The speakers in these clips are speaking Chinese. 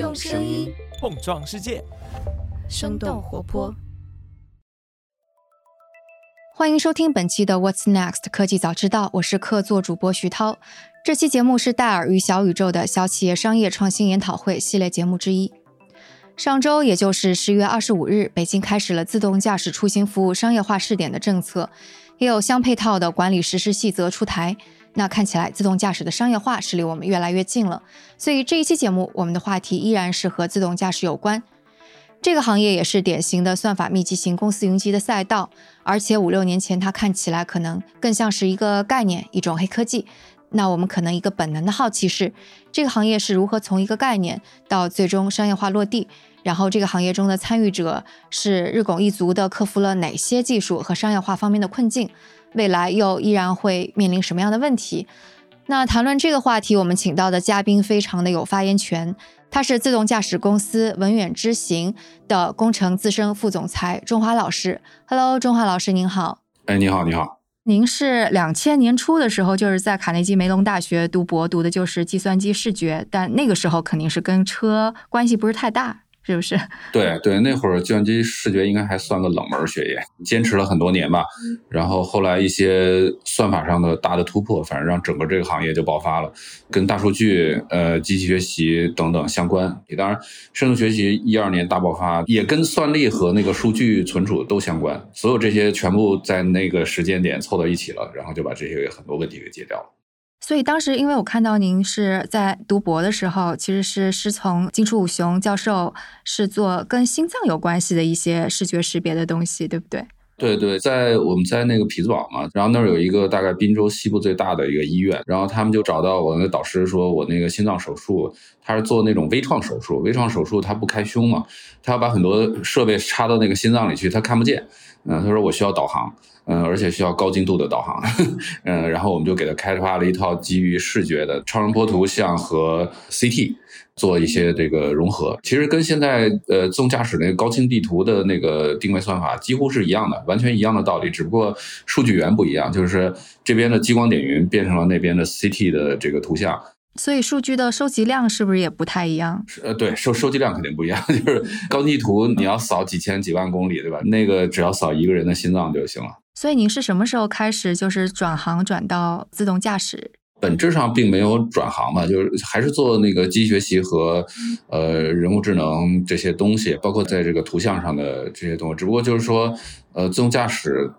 用声音碰撞世界，生动活泼。欢迎收听本期的 What's Next 科技早知道，我是客座主播徐涛。这期节目是戴尔与小宇宙的小企业商业创新研讨会系列节目之一。上周，也就是十月二十五日，北京开始了自动驾驶出行服务商业化试点的政策，也有相配套的管理实施细则出台。那看起来，自动驾驶的商业化是离我们越来越近了。所以这一期节目，我们的话题依然是和自动驾驶有关。这个行业也是典型的算法密集型公司云集的赛道，而且五六年前它看起来可能更像是一个概念，一种黑科技。那我们可能一个本能的好奇是，这个行业是如何从一个概念到最终商业化落地？然后这个行业中的参与者是日拱一卒的克服了哪些技术和商业化方面的困境？未来又依然会面临什么样的问题？那谈论这个话题，我们请到的嘉宾非常的有发言权。他是自动驾驶公司文远知行的工程资深副总裁钟华老师。Hello，钟华老师您好。哎，你好，你好。您是两千年初的时候，就是在卡内基梅隆大学读博，读的就是计算机视觉，但那个时候肯定是跟车关系不是太大。是不是？对对，那会儿计算机视觉应该还算个冷门学业，坚持了很多年吧。然后后来一些算法上的大的突破，反正让整个这个行业就爆发了，跟大数据、呃机器学习等等相关。当然，深度学习一二年大爆发，也跟算力和那个数据存储都相关。所有这些全部在那个时间点凑到一起了，然后就把这些很多问题给解掉了。所以当时，因为我看到您是在读博的时候，其实是师从金楚武雄教授，是做跟心脏有关系的一些视觉识别的东西，对不对？对对，在我们在那个匹兹堡嘛，然后那儿有一个大概滨州西部最大的一个医院，然后他们就找到我那个导师，说我那个心脏手术，他是做那种微创手术，微创手术他不开胸嘛，他要把很多设备插到那个心脏里去，他看不见，嗯，他说我需要导航。嗯，而且需要高精度的导航，嗯，然后我们就给他开发了一套基于视觉的超声波图像和 CT 做一些这个融合。其实跟现在呃自动驾驶那个高清地图的那个定位算法几乎是一样的，完全一样的道理，只不过数据源不一样，就是这边的激光点云变成了那边的 CT 的这个图像。所以数据的收集量是不是也不太一样？呃，对，收收集量肯定不一样。就是高地图你要扫几千几万公里，对吧？那个只要扫一个人的心脏就行了。所以您是什么时候开始就是转行转到自动驾驶？本质上并没有转行嘛，就是还是做那个机器学习和呃人工智能这些东西，包括在这个图像上的这些东西。只不过就是说，呃，自动驾驶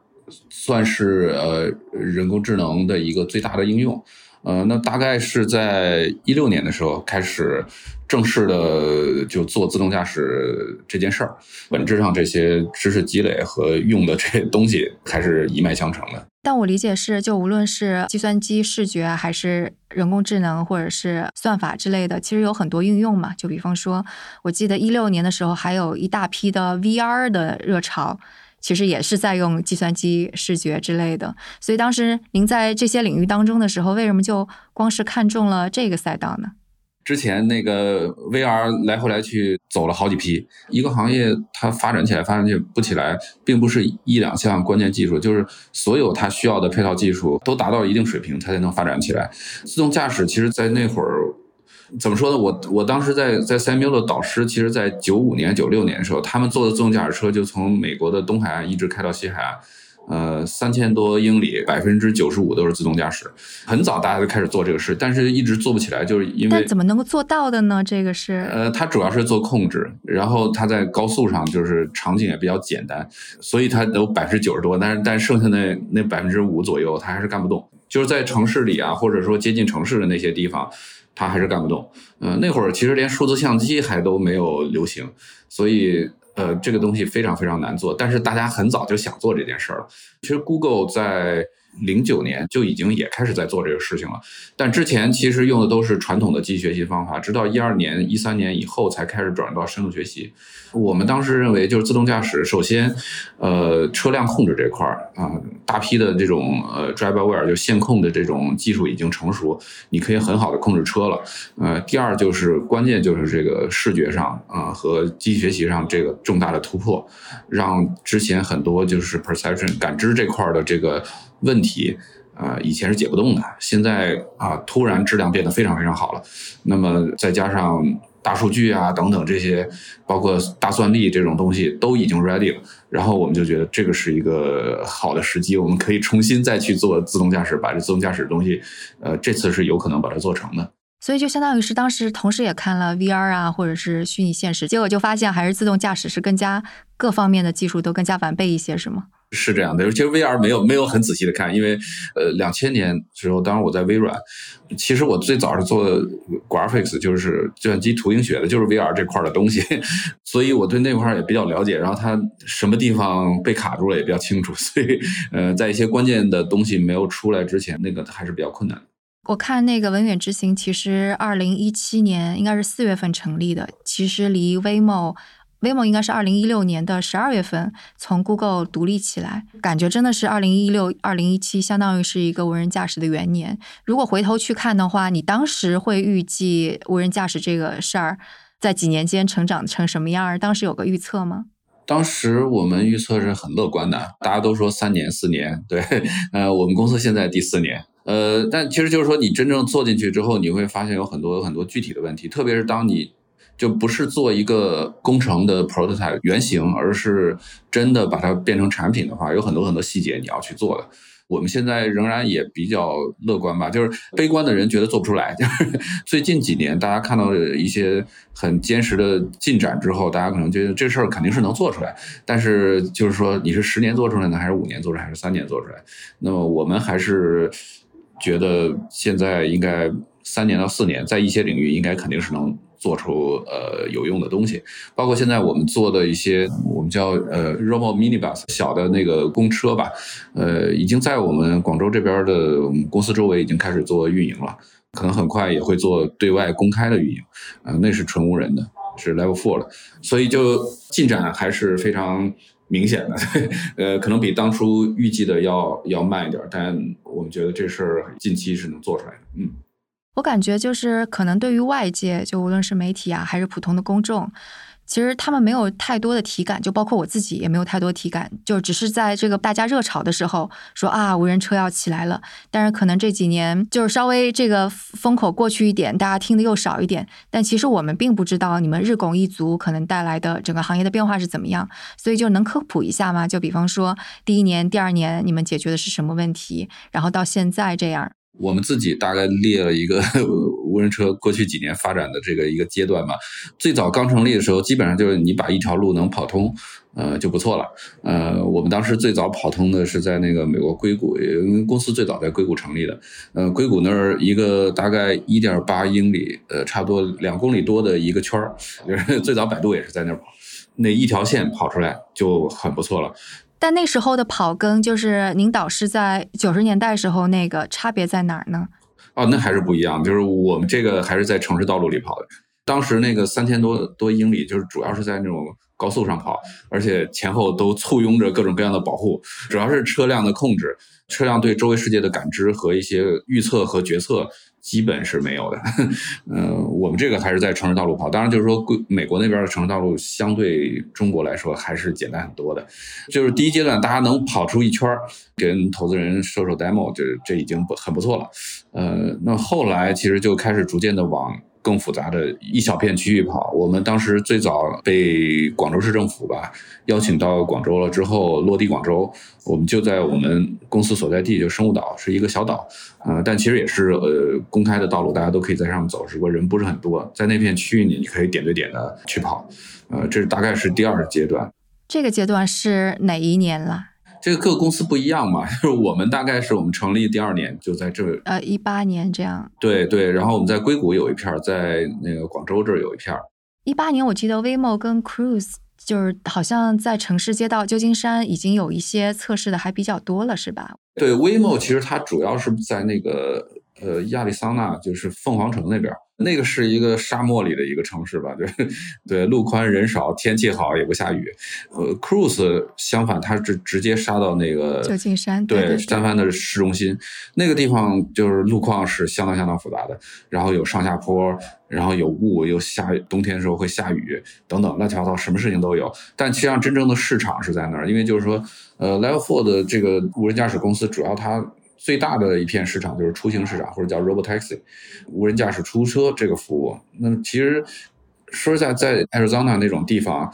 算是呃人工智能的一个最大的应用。呃，那大概是在一六年的时候开始正式的就做自动驾驶这件事儿，本质上这些知识积累和用的这些东西还是一脉相承的。但我理解是，就无论是计算机视觉，还是人工智能，或者是算法之类的，其实有很多应用嘛。就比方说，我记得一六年的时候，还有一大批的 VR 的热潮。其实也是在用计算机视觉之类的，所以当时您在这些领域当中的时候，为什么就光是看中了这个赛道呢？之前那个 VR 来回来去走了好几批，一个行业它发展起来发展起不起来，并不是一两项关键技术，就是所有它需要的配套技术都达到一定水平，它才能发展起来。自动驾驶其实，在那会儿。怎么说呢？我我当时在在 Samuel 的导师，其实，在九五年、九六年的时候，他们做的自动驾驶车就从美国的东海岸一直开到西海岸，呃，三千多英里，百分之九十五都是自动驾驶。很早大家就开始做这个事，但是一直做不起来，就是因为但怎么能够做到的呢？这个是呃，它主要是做控制，然后它在高速上就是场景也比较简单，所以它有百分之九十多，但是但剩下那那百分之五左右，它还是干不动。就是在城市里啊，或者说接近城市的那些地方。他还是干不动，嗯，那会儿其实连数字相机还都没有流行，所以呃，这个东西非常非常难做。但是大家很早就想做这件事儿了。其实 Google 在。零九年就已经也开始在做这个事情了，但之前其实用的都是传统的机器学习方法，直到一二年、一三年以后才开始转入到深度学习。我们当时认为，就是自动驾驶，首先，呃，车辆控制这块儿啊，大批的这种呃 driver-aware 就线控的这种技术已经成熟，你可以很好的控制车了。呃，第二就是关键就是这个视觉上啊和机器学习上这个重大的突破，让之前很多就是 perception 感知这块的这个。问题啊，以前是解不动的，现在啊，突然质量变得非常非常好了。那么再加上大数据啊等等这些，包括大算力这种东西都已经 ready 了。然后我们就觉得这个是一个好的时机，我们可以重新再去做自动驾驶，把这自动驾驶的东西，呃，这次是有可能把它做成的。所以就相当于是当时同时也看了 VR 啊，或者是虚拟现实，结果就发现还是自动驾驶是更加各方面的技术都更加完备一些，是吗？是这样的，其实 VR 没有没有很仔细的看，因为呃，两千年时候，当时我在微软，其实我最早是做 graphics，就是计算机图形学的，就是 VR 这块的东西，所以我对那块也比较了解。然后它什么地方被卡住了也比较清楚，所以呃，在一些关键的东西没有出来之前，那个还是比较困难的。我看那个文远之行，其实二零一七年应该是四月份成立的，其实离 Waymo，Waymo 应该是二零一六年的十二月份从 Google 独立起来，感觉真的是二零一六、二零一七，相当于是一个无人驾驶的元年。如果回头去看的话，你当时会预计无人驾驶这个事儿在几年间成长成什么样？当时有个预测吗？当时我们预测是很乐观的，大家都说三年、四年，对，呃，我们公司现在第四年。呃，但其实就是说，你真正做进去之后，你会发现有很多很多具体的问题，特别是当你就不是做一个工程的 prototype 原型，而是真的把它变成产品的话，有很多很多细节你要去做的。我们现在仍然也比较乐观吧，就是悲观的人觉得做不出来。就是最近几年，大家看到一些很坚实的进展之后，大家可能觉得这事儿肯定是能做出来。但是就是说，你是十年做出来呢，还是五年做出来，还是三年做出来？那么我们还是。觉得现在应该三年到四年，在一些领域应该肯定是能做出呃有用的东西，包括现在我们做的一些我们叫呃 Robo Minibus 小的那个公车吧，呃已经在我们广州这边的公司周围已经开始做运营了，可能很快也会做对外公开的运营，呃那是纯无人的，是 Level Four 了，所以就进展还是非常。明显的，呃，可能比当初预计的要要慢一点，但我们觉得这事儿近期是能做出来的。嗯，我感觉就是可能对于外界，就无论是媒体啊，还是普通的公众。其实他们没有太多的体感，就包括我自己也没有太多体感，就只是在这个大家热炒的时候说啊，无人车要起来了。但是可能这几年就是稍微这个风口过去一点，大家听的又少一点。但其实我们并不知道你们日拱一卒可能带来的整个行业的变化是怎么样，所以就能科普一下吗？就比方说第一年、第二年你们解决的是什么问题，然后到现在这样。我们自己大概列了一个无人车过去几年发展的这个一个阶段嘛。最早刚成立的时候，基本上就是你把一条路能跑通，呃就不错了。呃，我们当时最早跑通的是在那个美国硅谷，因为公司最早在硅谷成立的。呃，硅谷那儿一个大概一点八英里，呃，差不多两公里多的一个圈儿，就是最早百度也是在那儿跑，那一条线跑出来就很不错了。但那时候的跑跟就是您导师在九十年代时候那个差别在哪儿呢？哦，那还是不一样。就是我们这个还是在城市道路里跑的。当时那个三千多多英里，就是主要是在那种高速上跑，而且前后都簇拥着各种各样的保护，主要是车辆的控制，车辆对周围世界的感知和一些预测和决策。基本是没有的，嗯，我们这个还是在城市道路跑，当然就是说，美国那边的城市道路相对中国来说还是简单很多的。就是第一阶段大家能跑出一圈，跟投资人说说 demo，这这已经不很不错了。呃，那后来其实就开始逐渐的往。更复杂的一小片区域跑，我们当时最早被广州市政府吧邀请到广州了之后落地广州，我们就在我们公司所在地就生物岛是一个小岛，呃，但其实也是呃公开的道路，大家都可以在上面走，只不过人不是很多，在那片区域里你可以点对点的去跑，呃，这是大概是第二阶段。这个阶段是哪一年了？这个各个公司不一样嘛，就是我们大概是我们成立第二年就在这，呃，一八年这样。对对，然后我们在硅谷有一片，在那个广州这儿有一片。一八年我记得 Waymo 跟 Cruise 就是好像在城市街道旧金山已经有一些测试的还比较多了，是吧？对，Waymo 其实它主要是在那个呃亚利桑那，就是凤凰城那边。那个是一个沙漠里的一个城市吧，对 对，路宽人少，天气好，也不下雨。呃，Cruise 相反，它是直接杀到那个旧金山，对，三藩的市中心。那个地方就是路况是相当相当复杂的，然后有上下坡，然后有雾，又下冬天的时候会下雨，等等乱七八糟，什么事情都有。但实际上真正的市场是在那儿，因为就是说，呃，Level Four 的这个无人驾驶公司主要它。最大的一片市场就是出行市场，或者叫 robotaxi，无人驾驶出租车这个服务。那其实说实在，在 Arizona 那种地方，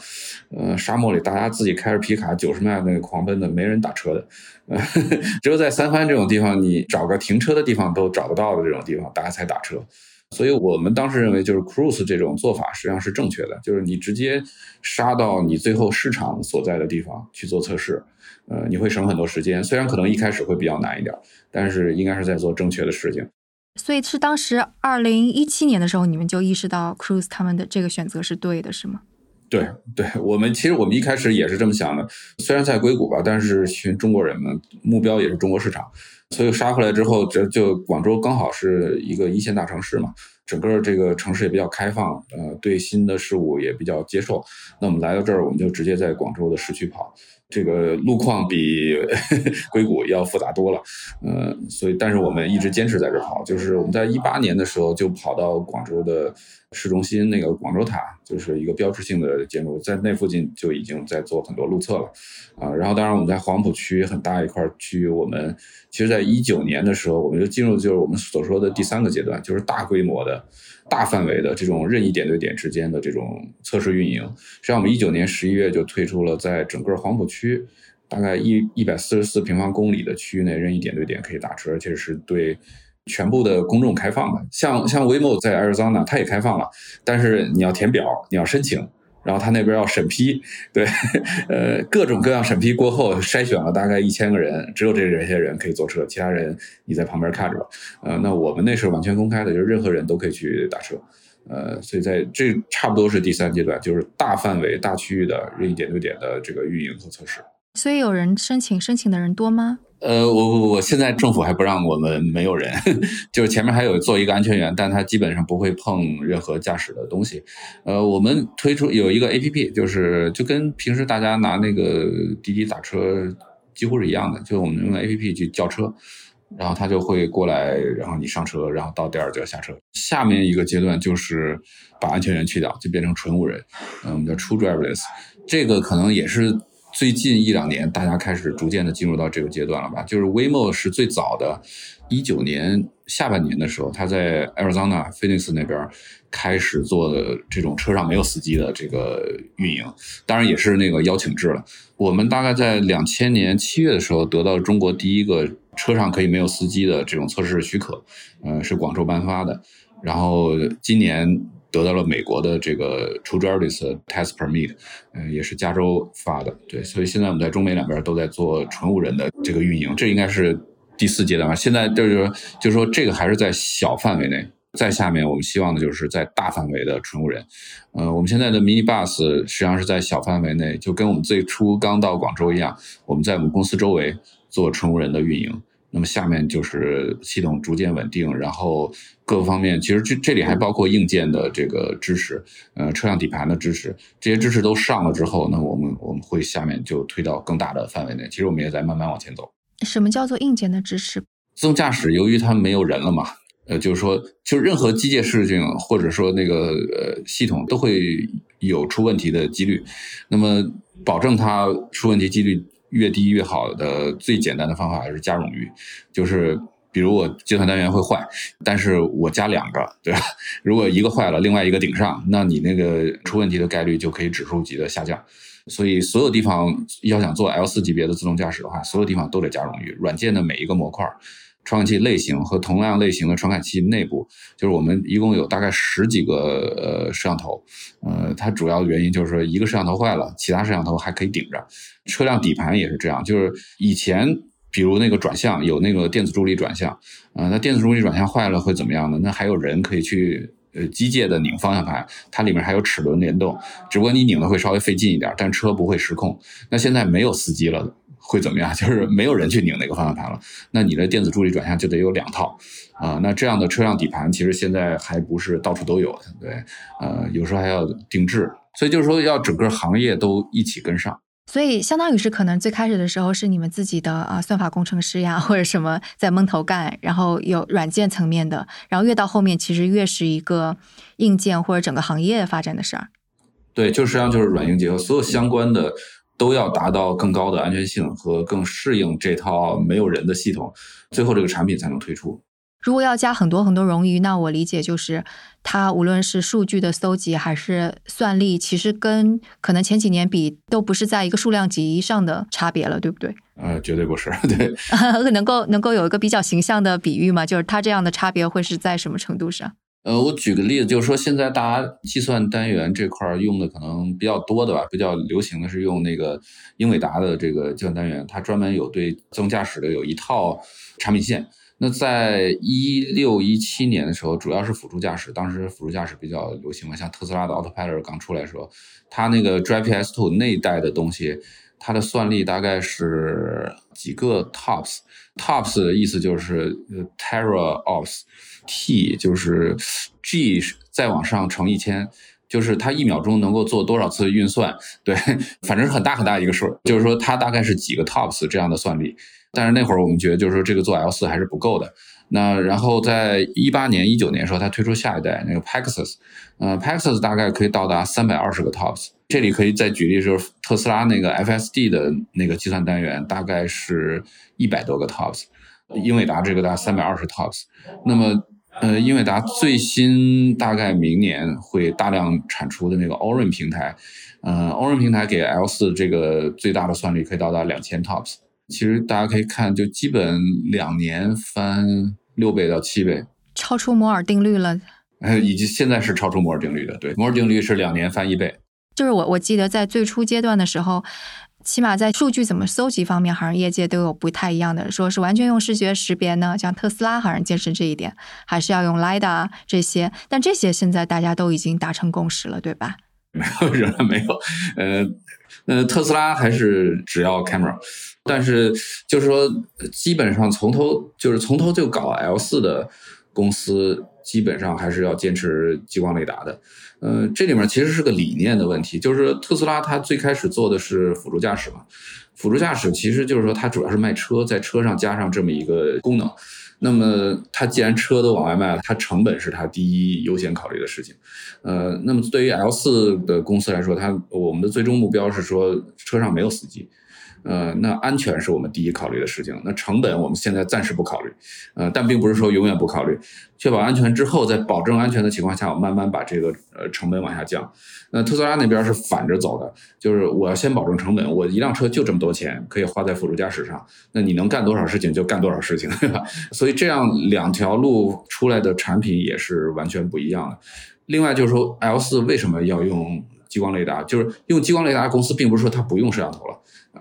呃，沙漠里，大家自己开着皮卡九十迈那个狂奔的，没人打车的。呃，只有在三藩这种地方，你找个停车的地方都找不到的这种地方，大家才打车。所以我们当时认为，就是 Cruise 这种做法实际上是正确的，就是你直接杀到你最后市场所在的地方去做测试，呃，你会省很多时间。虽然可能一开始会比较难一点，但是应该是在做正确的事情。所以是当时二零一七年的时候，你们就意识到 Cruise 他们的这个选择是对的，是吗？对，对我们其实我们一开始也是这么想的。虽然在硅谷吧，但是群中国人嘛，目标也是中国市场。所以杀回来之后，这就广州刚好是一个一线大城市嘛，整个这个城市也比较开放，呃，对新的事物也比较接受。那我们来到这儿，我们就直接在广州的市区跑。这个路况比 硅谷要复杂多了，呃，所以但是我们一直坚持在这跑，就是我们在一八年的时候就跑到广州的市中心那个广州塔，就是一个标志性的建筑，在那附近就已经在做很多路测了，啊，然后当然我们在黄浦区很大一块区域，我们其实在一九年的时候我们就进入就是我们所说的第三个阶段，就是大规模的。大范围的这种任意点对点之间的这种测试运营，实际上我们一九年十一月就推出了，在整个黄浦区大概一一百四十四平方公里的区域内任意点对点可以打车，而且是对全部的公众开放的。像像 Waymo 在 Arizona 它也开放了，但是你要填表，你要申请。然后他那边要审批，对，呃，各种各样审批过后，筛选了大概一千个人，只有这这些人可以坐车，其他人你在旁边看着吧。呃，那我们那是完全公开的，就是任何人都可以去打车。呃，所以在这差不多是第三阶段，就是大范围、大区域的任意点对点的这个运营和测试。所以有人申请，申请的人多吗？呃，我我我现在政府还不让我们没有人，就是前面还有做一个安全员，但他基本上不会碰任何驾驶的东西。呃，我们推出有一个 A P P，就是就跟平时大家拿那个滴滴打车几乎是一样的，就我们用 A P P 去叫车，然后他就会过来，然后你上车，然后到店儿就要下车。下面一个阶段就是把安全员去掉，就变成纯无人，嗯，我们叫 True Driverless，这个可能也是。最近一两年，大家开始逐渐的进入到这个阶段了吧？就是 Waymo 是最早的，一九年下半年的时候，他在 Arizona Phoenix 那边开始做的这种车上没有司机的这个运营，当然也是那个邀请制了。我们大概在两千年七月的时候得到中国第一个车上可以没有司机的这种测试许可，呃，是广州颁发的。然后今年。得到了美国的这个 True Driverless Test Permit，嗯，也是加州发的，对，所以现在我们在中美两边都在做纯无人的这个运营，这应该是第四阶段吧。现在就是，就是说这个还是在小范围内，在下面我们希望的就是在大范围的纯无人。呃，我们现在的 Mini Bus 实际上是在小范围内，就跟我们最初刚到广州一样，我们在我们公司周围做纯无人的运营。那么下面就是系统逐渐稳定，然后各个方面，其实这这里还包括硬件的这个支持，呃，车辆底盘的支持，这些支持都上了之后，那我们我们会下面就推到更大的范围内。其实我们也在慢慢往前走。什么叫做硬件的支持？自动驾驶由于它没有人了嘛，呃，就是说，就任何机械事情或者说那个呃系统都会有出问题的几率，那么保证它出问题几率。越低越好的最简单的方法还是加冗余，就是比如我计算单元会坏，但是我加两个，对吧？如果一个坏了，另外一个顶上，那你那个出问题的概率就可以指数级的下降。所以所有地方要想做 L 四级别的自动驾驶的话，所有地方都得加冗余，软件的每一个模块。传感器类型和同样类型的传感器内部，就是我们一共有大概十几个呃摄像头，呃，它主要的原因就是说一个摄像头坏了，其他摄像头还可以顶着。车辆底盘也是这样，就是以前比如那个转向有那个电子助力转向，呃，那电子助力转向坏了会怎么样呢？那还有人可以去呃机械的拧方向盘，它里面还有齿轮联动，只不过你拧的会稍微费劲一点，但车不会失控。那现在没有司机了。会怎么样？就是没有人去拧那个方向盘了，那你的电子助力转向就得有两套啊。那这样的车辆底盘其实现在还不是到处都有的，对，呃，有时候还要定制，所以就是说要整个行业都一起跟上。所以相当于是可能最开始的时候是你们自己的啊算法工程师呀或者什么在蒙头干，然后有软件层面的，然后越到后面其实越是一个硬件或者整个行业发展的事儿。对，就实际上就是软硬结合，所有相关的。都要达到更高的安全性和更适应这套没有人的系统，最后这个产品才能推出。如果要加很多很多冗余，那我理解就是它无论是数据的搜集还是算力，其实跟可能前几年比都不是在一个数量级上的差别了，对不对？呃，绝对不是，对。能够能够有一个比较形象的比喻吗？就是它这样的差别会是在什么程度上？呃，我举个例子，就是说现在大家计算单元这块用的可能比较多的吧，比较流行的是用那个英伟达的这个计算单元，它专门有对自动驾驶的有一套产品线。那在一六一七年的时候，主要是辅助驾驶，当时辅助驾驶比较流行嘛，像特斯拉的 Autopilot 刚出来的时候，它那个 Drive PS2 那一代的东西，它的算力大概是几个 TOPS，TOPS 的意思就是 Teraops T 就是 G 再往上乘一千，就是它一秒钟能够做多少次运算，对，反正是很大很大一个数，就是说它大概是几个 TOPS 这样的算力。但是那会儿我们觉得，就是说这个做 L 四还是不够的。那然后在一八年、一九年时候，它推出下一代那个 Paxos，呃，Paxos 大概可以到达三百二十个 TOPS。这里可以再举例，就是特斯拉那个 FSD 的那个计算单元，大概是一百多个 TOPS。英伟达这个大概三百二十 TOPS。那么，呃，英伟达最新大概明年会大量产出的那个 Orin 平台，呃，Orin 平台给 L 四这个最大的算力可以到达两千 TOPS。其实大家可以看，就基本两年翻六倍到七倍，超出摩尔定律了。呃，以及现在是超出摩尔定律的。对，摩尔定律是两年翻一倍。就是我我记得在最初阶段的时候，起码在数据怎么搜集方面，好像业界都有不太一样的，说是完全用视觉识别呢，像特斯拉好像坚持这一点，还是要用 lidar 这些。但这些现在大家都已经达成共识了，对吧？没有，仍然没有。呃呃，特斯拉还是只要 camera。但是，就是说，基本上从头就是从头就搞 L 四的公司，基本上还是要坚持激光雷达的。呃，这里面其实是个理念的问题，就是特斯拉它最开始做的是辅助驾驶嘛，辅助驾驶其实就是说它主要是卖车，在车上加上这么一个功能。那么它既然车都往外卖了，它成本是它第一优先考虑的事情。呃，那么对于 L 四的公司来说，它我们的最终目标是说车上没有司机。呃，那安全是我们第一考虑的事情。那成本我们现在暂时不考虑，呃，但并不是说永远不考虑。确保安全之后，在保证安全的情况下，我慢慢把这个呃成本往下降。那特斯拉那边是反着走的，就是我要先保证成本，我一辆车就这么多钱，可以花在辅助驾驶上。那你能干多少事情就干多少事情，对吧？所以这样两条路出来的产品也是完全不一样的。另外就是说，L 四为什么要用激光雷达？就是用激光雷达公司并不是说它不用摄像头了。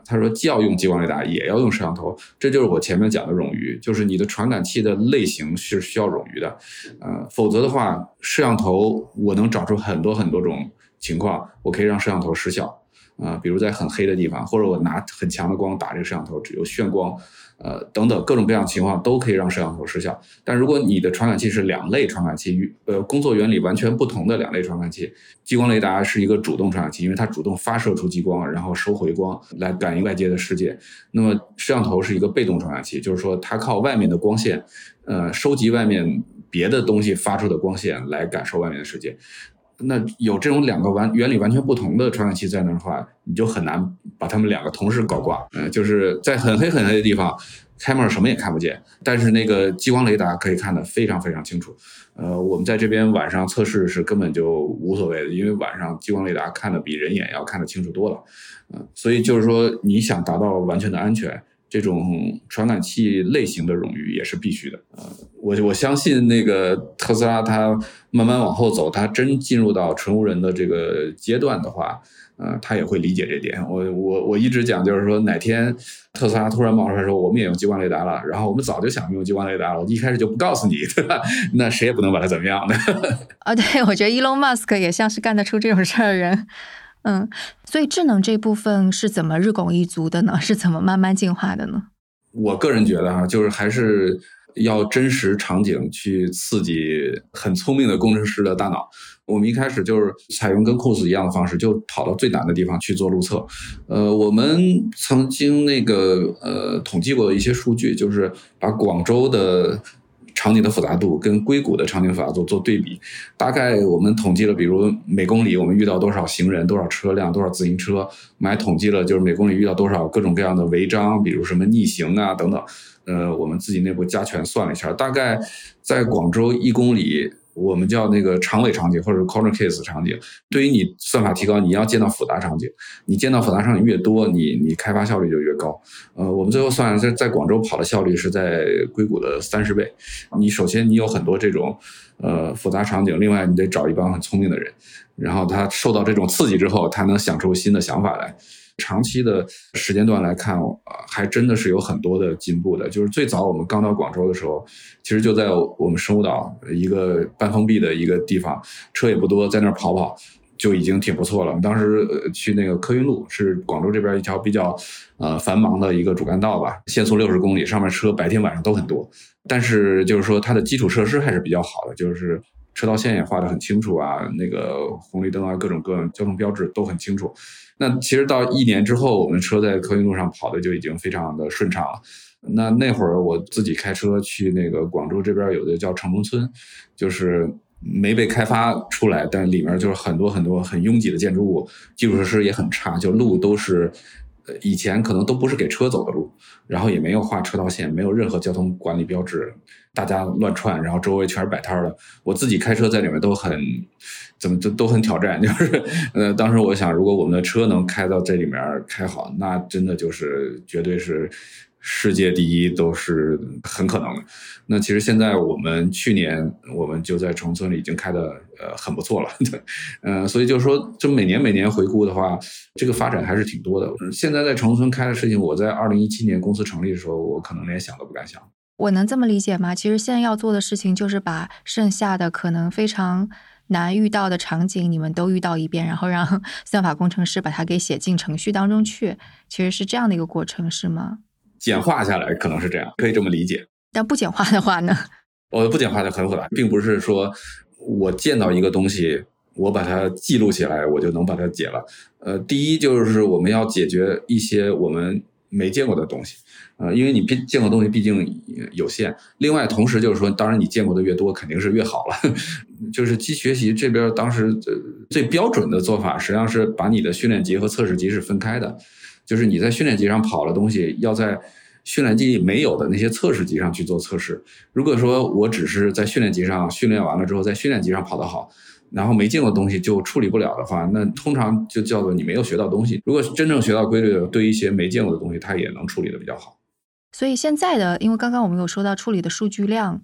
他说，既要用激光雷达，也要用摄像头，这就是我前面讲的冗余，就是你的传感器的类型是需要冗余的，呃，否则的话，摄像头我能找出很多很多种情况，我可以让摄像头失效，啊，比如在很黑的地方，或者我拿很强的光打这个摄像头，只有炫光。呃，等等各种各样情况都可以让摄像头失效。但如果你的传感器是两类传感器，与呃，工作原理完全不同的两类传感器，激光雷达是一个主动传感器，因为它主动发射出激光，然后收回光来感应外界的世界。那么摄像头是一个被动传感器，就是说它靠外面的光线，呃，收集外面别的东西发出的光线来感受外面的世界。那有这种两个完原理完全不同的传感器在那儿的话，你就很难把它们两个同时搞挂。嗯，就是在很黑很黑的地方，camera 什么也看不见，但是那个激光雷达可以看得非常非常清楚。呃，我们在这边晚上测试是根本就无所谓的，因为晚上激光雷达看得比人眼要看得清楚多了。嗯，所以就是说你想达到完全的安全。这种传感器类型的冗余也是必须的呃，我我相信那个特斯拉它慢慢往后走，它真进入到纯无人的这个阶段的话，呃，它也会理解这点。我我我一直讲就是说，哪天特斯拉突然冒出来说我们也用激光雷达了，然后我们早就想用激光雷达了，我一开始就不告诉你，对吧？那谁也不能把它怎么样的。啊，对，我觉得 Elon Musk 也像是干得出这种事儿的人。嗯，所以智能这部分是怎么日拱一卒的呢？是怎么慢慢进化的呢？我个人觉得哈，就是还是要真实场景去刺激很聪明的工程师的大脑。我们一开始就是采用跟 Cos 一样的方式，就跑到最难的地方去做路测。呃，我们曾经那个呃统计过一些数据，就是把广州的。场景的复杂度跟硅谷的场景复杂度做对比，大概我们统计了，比如每公里我们遇到多少行人、多少车辆、多少自行车，我们还统计了就是每公里遇到多少各种各样的违章，比如什么逆行啊等等。呃，我们自己内部加权算了一下，大概在广州一公里。我们叫那个长尾场景或者 corner case 场景，对于你算法提高，你要见到复杂场景，你见到复杂场景越多，你你开发效率就越高。呃，我们最后算在在广州跑的效率是在硅谷的三十倍。你首先你有很多这种呃复杂场景，另外你得找一帮很聪明的人，然后他受到这种刺激之后，他能想出新的想法来。长期的时间段来看，还真的是有很多的进步的。就是最早我们刚到广州的时候，其实就在我们生物岛一个半封闭的一个地方，车也不多，在那儿跑跑就已经挺不错了。当时去那个科云路，是广州这边一条比较呃繁忙的一个主干道吧，限速六十公里，上面车白天晚上都很多。但是就是说它的基础设施还是比较好的，就是车道线也画得很清楚啊，那个红绿灯啊，各种各样交通标志都很清楚。那其实到一年之后，我们车在科云路上跑的就已经非常的顺畅了。那那会儿我自己开车去那个广州这边有的叫城中村，就是没被开发出来，但里面就是很多很多很拥挤的建筑物，基础设施也很差，就路都是。以前可能都不是给车走的路，然后也没有画车道线，没有任何交通管理标志，大家乱窜，然后周围全是摆摊的。我自己开车在里面都很，怎么都都很挑战。就是，呃，当时我想，如果我们的车能开到这里面开好，那真的就是绝对是。世界第一都是很可能的。那其实现在我们去年我们就在城村里已经开的呃很不错了，对，嗯，所以就是说，就每年每年回顾的话，这个发展还是挺多的。现在在城村开的事情，我在二零一七年公司成立的时候，我可能连想都不敢想。我能这么理解吗？其实现在要做的事情就是把剩下的可能非常难遇到的场景，你们都遇到一遍，然后让 算法工程师把它给写进程序当中去。其实是这样的一个过程，是吗？简化下来可能是这样，可以这么理解。但不简化的话呢？我 不简化就很复杂，并不是说我见到一个东西，我把它记录起来，我就能把它解了。呃，第一就是我们要解决一些我们没见过的东西，呃，因为你毕见过东西毕竟有限。另外，同时就是说，当然你见过的越多，肯定是越好了。就是机学习这边当时最标准的做法，实际上是把你的训练集和测试集是分开的。就是你在训练集上跑的东西，要在训练集里没有的那些测试集上去做测试。如果说我只是在训练集上训练完了之后，在训练集上跑得好，然后没见过东西就处理不了的话，那通常就叫做你没有学到东西。如果真正学到规律的，对一些没见过的东西，它也能处理的比较好。所以现在的，因为刚刚我们有说到处理的数据量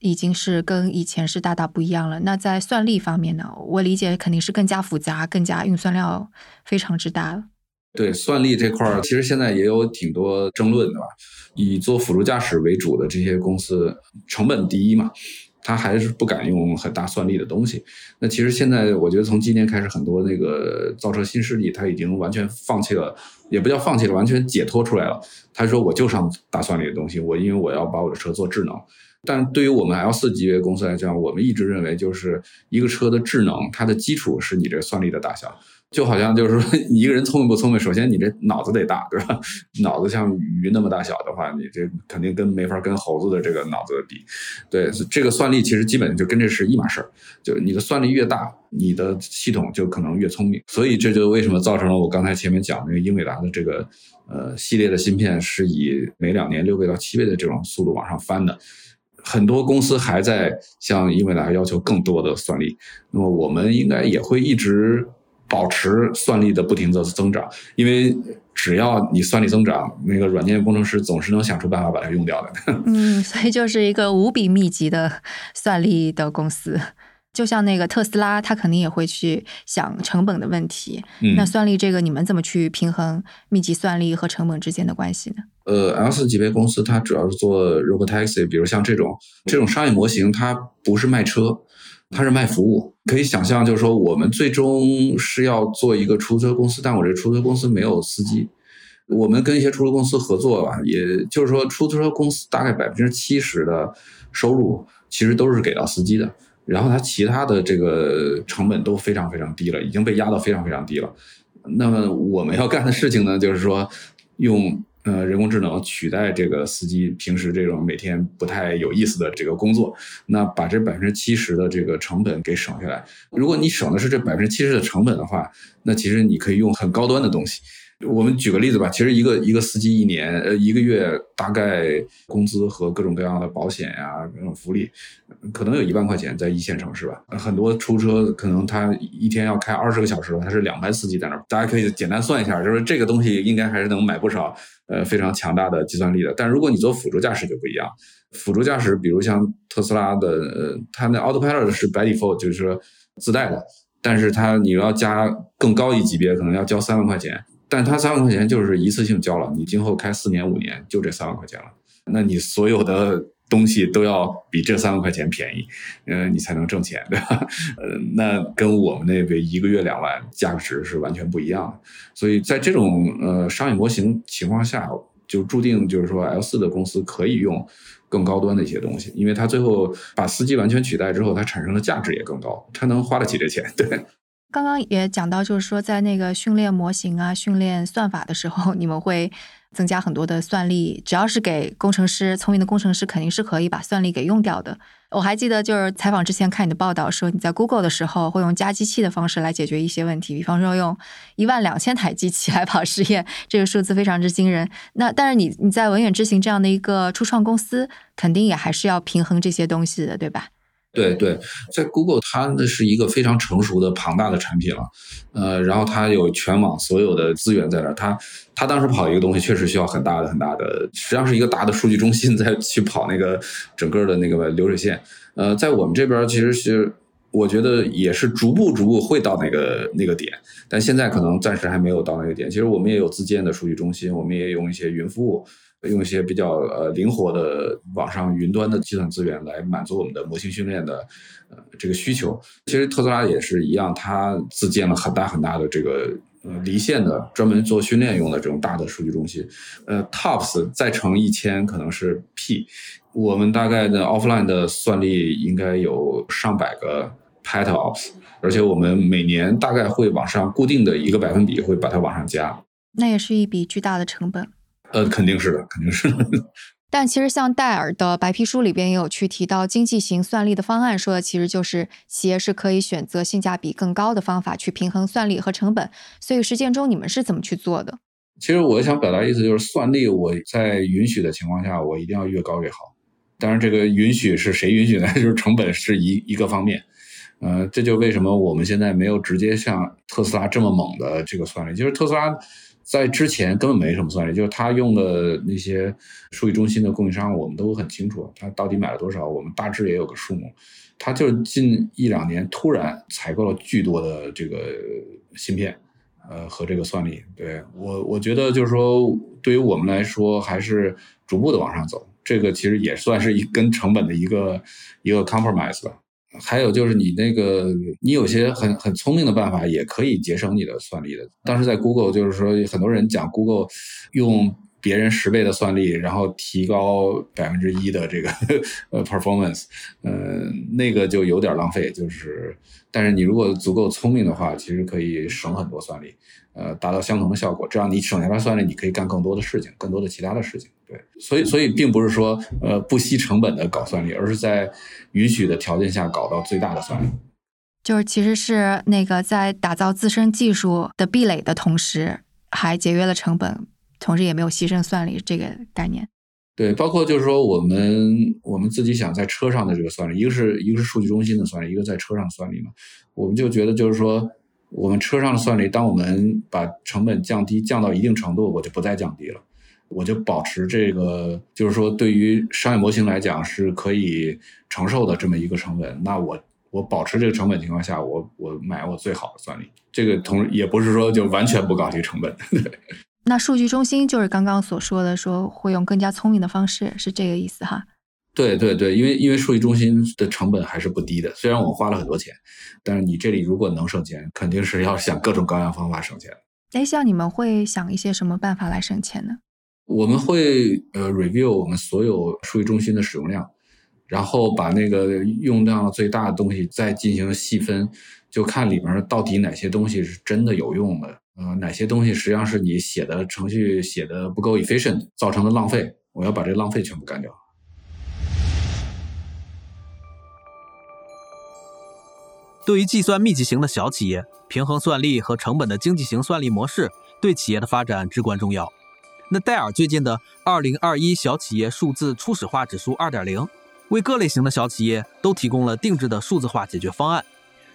已经是跟以前是大大不一样了。那在算力方面呢，我理解肯定是更加复杂，更加运算量非常之大。对算力这块儿，其实现在也有挺多争论的吧。以做辅助驾驶为主的这些公司，成本第一嘛，他还是不敢用很大算力的东西。那其实现在，我觉得从今年开始，很多那个造车新势力，他已经完全放弃了，也不叫放弃了，完全解脱出来了。他说：“我就上大算力的东西，我因为我要把我的车做智能。”但对于我们 L 四级别公司来讲，我们一直认为，就是一个车的智能，它的基础是你这算力的大小。就好像就是说，一个人聪明不聪明，首先你这脑子得大，对吧？脑子像鱼那么大小的话，你这肯定跟没法跟猴子的这个脑子比。对，这个算力其实基本就跟这是一码事儿。就你的算力越大，你的系统就可能越聪明。所以这就为什么造成了我刚才前面讲那个英伟达的这个呃系列的芯片是以每两年六倍到七倍的这种速度往上翻的。很多公司还在向英伟达要求更多的算力，那么我们应该也会一直。保持算力的不停的增长，因为只要你算力增长，那个软件工程师总是能想出办法把它用掉的。嗯，所以就是一个无比密集的算力的公司，就像那个特斯拉，它肯定也会去想成本的问题。那算力这个，你们怎么去平衡密集算力和成本之间的关系呢？呃，L 四级别公司它主要是做 robotaxi，比如像这种这种商业模型，它不是卖车。它是卖服务，可以想象，就是说我们最终是要做一个出租车公司，但我这出租车公司没有司机。我们跟一些出租车公司合作吧，也就是说，出租车公司大概百分之七十的收入其实都是给到司机的，然后它其他的这个成本都非常非常低了，已经被压到非常非常低了。那么我们要干的事情呢，就是说用呃，人工智能取代这个司机平时这种每天不太有意思的这个工作，那把这百分之七十的这个成本给省下来。如果你省的是这百分之七十的成本的话，那其实你可以用很高端的东西。我们举个例子吧，其实一个一个司机一年呃一个月大概工资和各种各样的保险呀、各种福利，可能有一万块钱在一线城市吧。很多出租车可能他一天要开二十个小时，他是两班司机在那儿。大家可以简单算一下，就是这个东西应该还是能买不少呃非常强大的计算力的。但如果你做辅助驾驶就不一样，辅助驾驶比如像特斯拉的呃，它那 Autopilot 是 by default 就是说自带的，但是它你要加更高一级别，可能要交三万块钱。但它三万块钱就是一次性交了，你今后开四年五年就这三万块钱了，那你所有的东西都要比这三万块钱便宜，呃，你才能挣钱，对吧？呃，那跟我们那个一个月两万价值是完全不一样的。所以在这种呃商业模型情况下，就注定就是说 L 四的公司可以用更高端的一些东西，因为它最后把司机完全取代之后，它产生的价值也更高，它能花得起这钱，对。刚刚也讲到，就是说在那个训练模型啊、训练算法的时候，你们会增加很多的算力。只要是给工程师聪明的工程师，肯定是可以把算力给用掉的。我还记得，就是采访之前看你的报道，说你在 Google 的时候会用加机器的方式来解决一些问题，比方说用一万两千台机器来跑实验，这个数字非常之惊人。那但是你你在文远之行这样的一个初创公司，肯定也还是要平衡这些东西的，对吧？对对，在 Google 它那是一个非常成熟的庞大的产品了，呃，然后它有全网所有的资源在那儿，它它当时跑一个东西确实需要很大的很大的，实际上是一个大的数据中心在去跑那个整个的那个流水线，呃，在我们这边其实是我觉得也是逐步逐步会到那个那个点，但现在可能暂时还没有到那个点。其实我们也有自建的数据中心，我们也用一些云服务。用一些比较呃灵活的网上云端的计算资源来满足我们的模型训练的呃这个需求。其实特斯拉也是一样，它自建了很大很大的这个呃离线的专门做训练用的这种大的数据中心。呃，TOPS 再乘一千可能是 P，我们大概的 offline 的算力应该有上百个 PetaOps，而且我们每年大概会往上固定的一个百分比会把它往上加。那也是一笔巨大的成本。呃，肯定是的，肯定是的。但其实像戴尔的白皮书里边也有去提到经济型算力的方案，说的其实就是企业是可以选择性价比更高的方法去平衡算力和成本。所以实践中你们是怎么去做的？其实我想表达意思就是，算力我在允许的情况下，我一定要越高越好。当然，这个允许是谁允许呢？就是成本是一一个方面。呃，这就为什么我们现在没有直接像特斯拉这么猛的这个算力，就是特斯拉。在之前根本没什么算力，就是他用的那些数据中心的供应商，我们都很清楚，他到底买了多少，我们大致也有个数目。他就是近一两年突然采购了巨多的这个芯片，呃和这个算力。对我，我觉得就是说，对于我们来说，还是逐步的往上走。这个其实也算是一跟成本的一个一个 compromise 吧。还有就是你那个，你有些很很聪明的办法，也可以节省你的算力的。当时在 Google，就是说很多人讲 Google 用别人十倍的算力，然后提高百分之一的这个呃 performance，呃，那个就有点浪费。就是，但是你如果足够聪明的话，其实可以省很多算力，呃，达到相同的效果。这样你省下来算力，你可以干更多的事情，更多的其他的事情。对，所以所以并不是说呃不惜成本的搞算力，而是在允许的条件下搞到最大的算力。就是其实是那个在打造自身技术的壁垒的同时，还节约了成本，同时也没有牺牲算力这个概念。对，包括就是说我们我们自己想在车上的这个算力，一个是一个是数据中心的算力，一个在车上算力嘛，我们就觉得就是说我们车上的算力，当我们把成本降低降到一定程度，我就不再降低了。我就保持这个，就是说，对于商业模型来讲是可以承受的这么一个成本。那我我保持这个成本情况下，我我买我最好的算力。这个同也不是说就完全不考虑成本。那数据中心就是刚刚所说的，说会用更加聪明的方式，是这个意思哈？对对对，因为因为数据中心的成本还是不低的，虽然我们花了很多钱，但是你这里如果能省钱，肯定是要想各种各样方法省钱。哎，像你们会想一些什么办法来省钱呢？我们会呃 review 我们所有数据中心的使用量，然后把那个用量最大的东西再进行细分，就看里面到底哪些东西是真的有用的，呃，哪些东西实际上是你写的程序写的不够 efficient 造成的浪费，我要把这浪费全部干掉。对于计算密集型的小企业，平衡算力和成本的经济型算力模式对企业的发展至关重要。那戴尔最近的二零二一小企业数字初始化指数二点零，为各类型的小企业都提供了定制的数字化解决方案。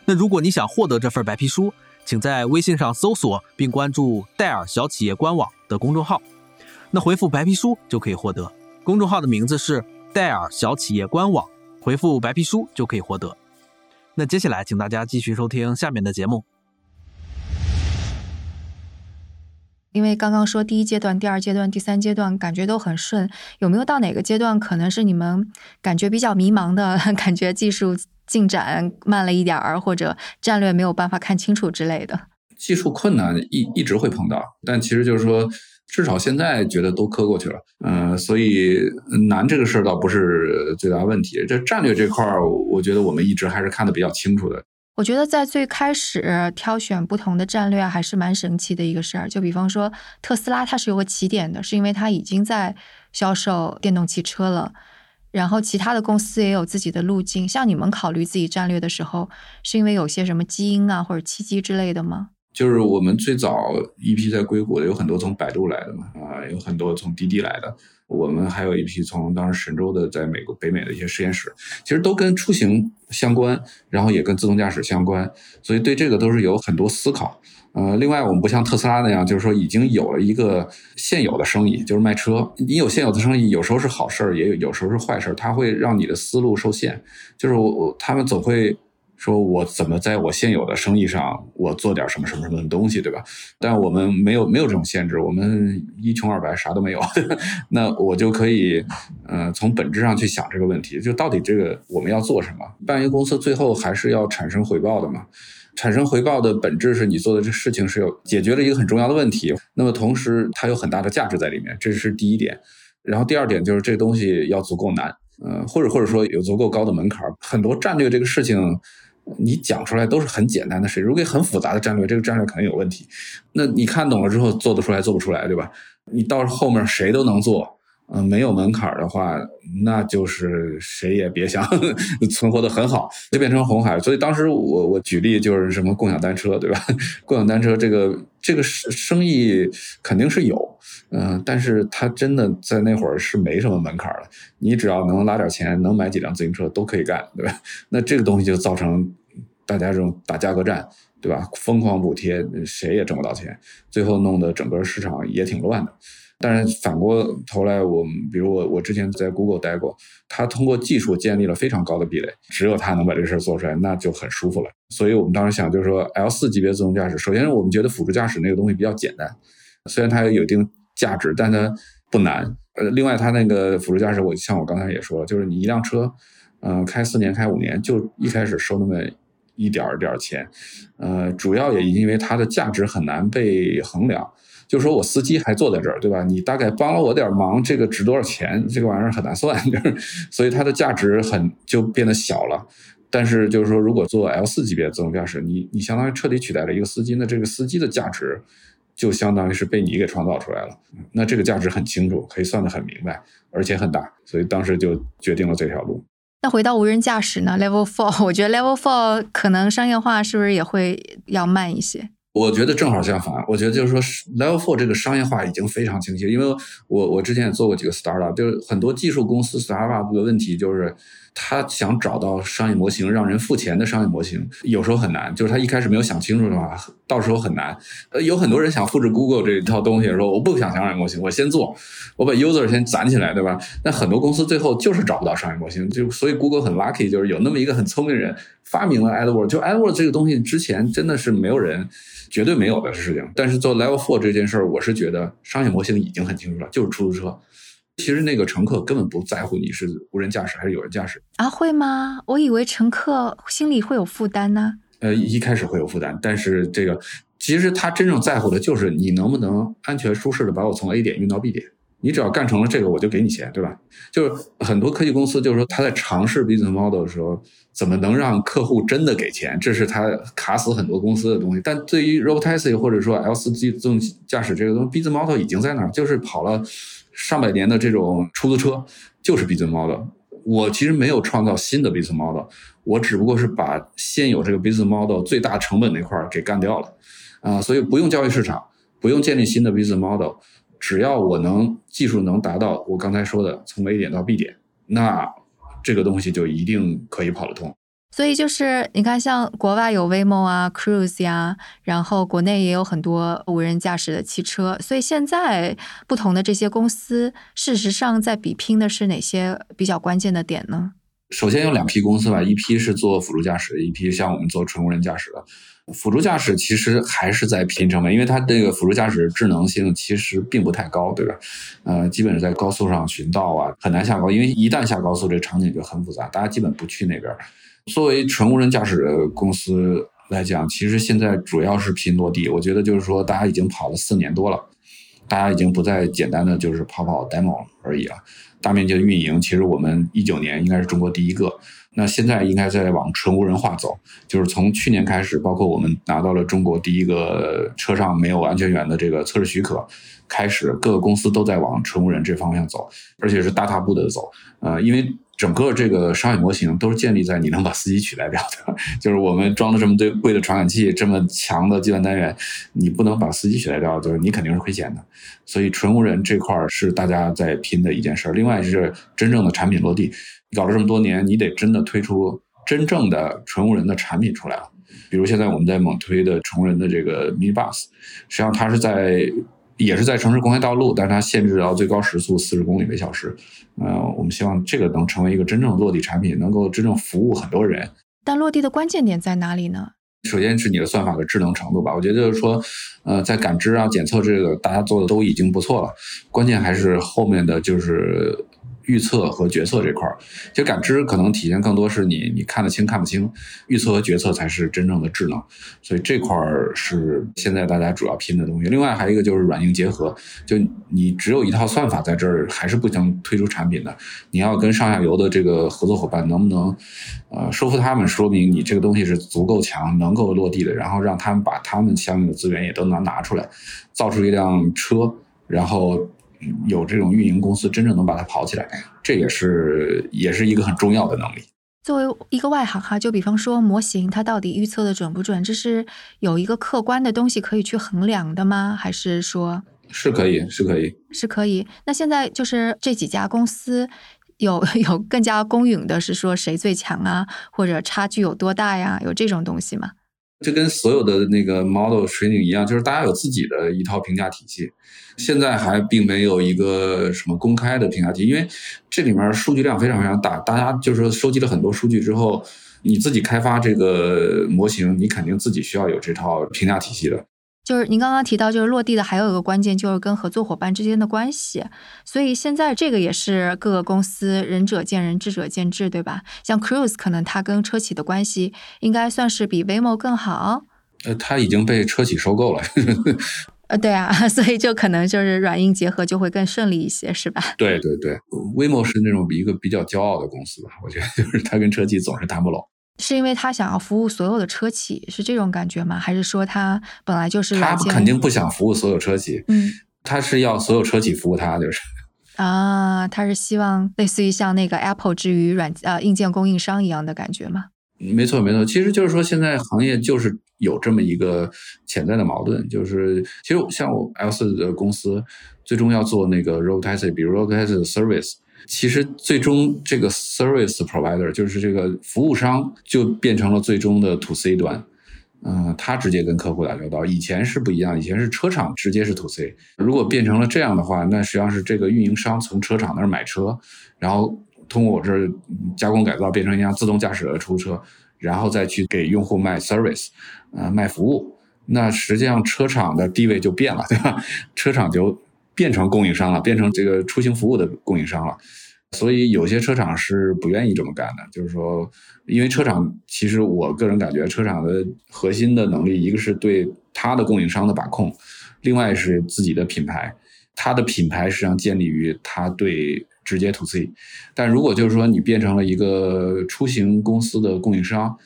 那如果你想获得这份白皮书，请在微信上搜索并关注戴尔小企业官网的公众号，那回复“白皮书”就可以获得。公众号的名字是戴尔小企业官网，回复“白皮书”就可以获得。那接下来，请大家继续收听下面的节目。因为刚刚说第一阶段、第二阶段、第三阶段感觉都很顺，有没有到哪个阶段可能是你们感觉比较迷茫的 感觉？技术？进展慢了一点儿，或者战略没有办法看清楚之类的，技术困难一一直会碰到，但其实就是说，至少现在觉得都磕过去了，嗯，所以难这个事儿倒不是最大问题。这战略这块儿，我觉得我们一直还是看得比较清楚的。我觉得在最开始挑选不同的战略还是蛮神奇的一个事儿。就比方说特斯拉，它是有个起点的，是因为它已经在销售电动汽车了。然后其他的公司也有自己的路径，像你们考虑自己战略的时候，是因为有些什么基因啊或者契机之类的吗？就是我们最早一批在硅谷的有很多从百度来的嘛，啊，有很多从滴滴来的，我们还有一批从当时神州的在美国北美的一些实验室，其实都跟出行相关，然后也跟自动驾驶相关，所以对这个都是有很多思考。呃，另外我们不像特斯拉那样，就是说已经有了一个现有的生意，就是卖车。你有现有的生意，有时候是好事儿，也有有时候是坏事儿，它会让你的思路受限。就是我我他们总会说，我怎么在我现有的生意上，我做点什么什么什么东西，对吧？但我们没有没有这种限制，我们一穷二白，啥都没有。那我就可以，呃，从本质上去想这个问题，就到底这个我们要做什么？办一个公司，最后还是要产生回报的嘛。产生回报的本质是你做的这事情是有解决了一个很重要的问题，那么同时它有很大的价值在里面，这是第一点。然后第二点就是这东西要足够难，呃，或者或者说有足够高的门槛。很多战略这个事情，你讲出来都是很简单的事，如果很复杂的战略，这个战略肯定有问题。那你看懂了之后做得出来做不出来，对吧？你到后面谁都能做。嗯，没有门槛的话，那就是谁也别想 存活的很好，就变成红海。所以当时我我举例就是什么共享单车，对吧？共享单车这个这个生生意肯定是有，嗯，但是它真的在那会儿是没什么门槛的，你只要能拉点钱，能买几辆自行车都可以干，对吧？那这个东西就造成大家这种打价格战，对吧？疯狂补贴，谁也挣不到钱，最后弄得整个市场也挺乱的。但是反过头来，我们比如我我之前在 Google 待过，他通过技术建立了非常高的壁垒，只有他能把这事做出来，那就很舒服了。所以我们当时想，就是说 L 四级别自动驾驶，首先我们觉得辅助驾驶那个东西比较简单，虽然它有一定价值，但它不难。呃，另外它那个辅助驾驶，我像我刚才也说了，就是你一辆车，嗯，开四年开五年，就一开始收那么一点儿点儿钱，呃，主要也因为它的价值很难被衡量。就是说我司机还坐在这儿，对吧？你大概帮了我点忙，这个值多少钱？这个玩意儿很难算，就是所以它的价值很就变得小了。但是就是说，如果做 L 四级别自动驾驶，你你相当于彻底取代了一个司机，那这个司机的价值就相当于是被你给创造出来了。那这个价值很清楚，可以算得很明白，而且很大。所以当时就决定了这条路。那回到无人驾驶呢？Level Four，我觉得 Level Four 可能商业化是不是也会要慢一些？我觉得正好相反，我觉得就是说，Level Four 这个商业化已经非常清晰。因为我我之前也做过几个 startup，就是很多技术公司 startup 的问题就是。他想找到商业模型，让人付钱的商业模型，有时候很难。就是他一开始没有想清楚的话，到时候很难。呃，有很多人想复制 Google 这一套东西，说我不想商业模型，我先做，我把 user 先攒起来，对吧？那很多公司最后就是找不到商业模型，就所以 Google 很 lucky，就是有那么一个很聪明人发明了 AdWord。就 AdWord 这个东西之前真的是没有人，绝对没有的事情。但是做 Level Four 这件事儿，我是觉得商业模型已经很清楚了，就是出租车。其实那个乘客根本不在乎你是无人驾驶还是有人驾驶啊？会吗？我以为乘客心里会有负担呢。呃，一开始会有负担，但是这个其实他真正在乎的就是你能不能安全舒适的把我从 A 点运到 B 点。你只要干成了这个，我就给你钱，对吧？就是很多科技公司就是说他在尝试 business model 的时候，怎么能让客户真的给钱？这是他卡死很多公司的东西。但对于 robotaxi 或者说 L 四 G 自动驾驶这个东西，business model 已经在那儿，就是跑了上百年的这种出租车，就是 business model。我其实没有创造新的 business model，我只不过是把现有这个 business model 最大成本那块儿给干掉了，啊，所以不用交易市场，不用建立新的 business model，只要我能技术能达到我刚才说的从 A 点到 B 点，那这个东西就一定可以跑得通。所以就是你看，像国外有 Waymo 啊、Cruise 呀，然后国内也有很多无人驾驶的汽车。所以现在不同的这些公司，事实上在比拼的是哪些比较关键的点呢？首先有两批公司吧，一批是做辅助驾驶，一批像我们做纯无人驾驶的。辅助驾驶其实还是在拼成本，因为它这个辅助驾驶智能性其实并不太高，对吧？呃，基本是在高速上巡道啊，很难下高，因为一旦下高速，这场景就很复杂，大家基本不去那边。作为纯无人驾驶公司来讲，其实现在主要是拼落地。我觉得就是说，大家已经跑了四年多了，大家已经不再简单的就是跑跑 demo 而已了。大面积的运营，其实我们一九年应该是中国第一个。那现在应该在往纯无人化走，就是从去年开始，包括我们拿到了中国第一个车上没有安全员的这个测试许可，开始各个公司都在往纯无人这方向走，而且是大踏步的走。呃，因为。整个这个商业模型都是建立在你能把司机取代掉的，就是我们装了这么多贵的传感器，这么强的计算单元，你不能把司机取代掉，就是你肯定是亏钱的。所以纯无人这块是大家在拼的一件事。另外是真正的产品落地，搞了这么多年，你得真的推出真正的纯无人的产品出来了。比如现在我们在猛推的纯人的这个 Mini Bus，实际上它是在。也是在城市公开道路，但是它限制到最高时速四十公里每小时。呃，我们希望这个能成为一个真正的落地产品，能够真正服务很多人。但落地的关键点在哪里呢？首先是你的算法的智能程度吧。我觉得就是说，呃，在感知啊、检测这个，大家做的都已经不错了。关键还是后面的就是。预测和决策这块儿，其实感知可能体现更多是你你看得清看不清，预测和决策才是真正的智能，所以这块儿是现在大家主要拼的东西。另外还有一个就是软硬结合，就你只有一套算法在这儿还是不能推出产品的，你要跟上下游的这个合作伙伴能不能呃说服他们，说明你这个东西是足够强，能够落地的，然后让他们把他们相应的资源也都能拿出来，造出一辆车，然后。有这种运营公司真正能把它跑起来，这也是也是一个很重要的能力。作为一个外行哈，就比方说模型，它到底预测的准不准？这是有一个客观的东西可以去衡量的吗？还是说？是可以，是可以，是可以。那现在就是这几家公司有 有更加公允的是说谁最强啊，或者差距有多大呀？有这种东西吗？就跟所有的那个 model training 一样，就是大家有自己的一套评价体系。现在还并没有一个什么公开的评价体系，因为这里面数据量非常非常大，大家就是说收集了很多数据之后，你自己开发这个模型，你肯定自己需要有这套评价体系的。就是您刚刚提到，就是落地的还有一个关键，就是跟合作伙伴之间的关系。所以现在这个也是各个公司仁者见仁，智者见智，对吧？像 Cruise 可能它跟车企的关系应该算是比 Waymo 更好。呃，它已经被车企收购了。呃，对啊，所以就可能就是软硬结合就会更顺利一些，是吧？对对对，Waymo 是那种一个比较骄傲的公司吧？我觉得就是它跟车企总是谈不拢。是因为他想要服务所有的车企，是这种感觉吗？还是说他本来就是他肯定不想服务所有车企，嗯，他是要所有车企服务他，就是啊，他是希望类似于像那个 Apple 之于软呃硬件供应商一样的感觉吗？没错没错，其实就是说现在行业就是有这么一个潜在的矛盾，就是其实像我 L 四的公司最终要做那个 Road Taxi，比如 Road Taxi Service。其实最终这个 service provider 就是这个服务商，就变成了最终的 to C 端，嗯，他直接跟客户打交道。以前是不一样，以前是车厂直接是 to C。如果变成了这样的话，那实际上是这个运营商从车厂那儿买车，然后通过我这儿加工改造变成一辆自动驾驶的出租车，然后再去给用户卖 service，呃，卖服务。那实际上车厂的地位就变了，对吧？车厂就。变成供应商了，变成这个出行服务的供应商了，所以有些车厂是不愿意这么干的。就是说，因为车厂其实我个人感觉，车厂的核心的能力，一个是对它的供应商的把控，另外是自己的品牌。它的品牌实际上建立于它对直接 to C。但如果就是说你变成了一个出行公司的供应商，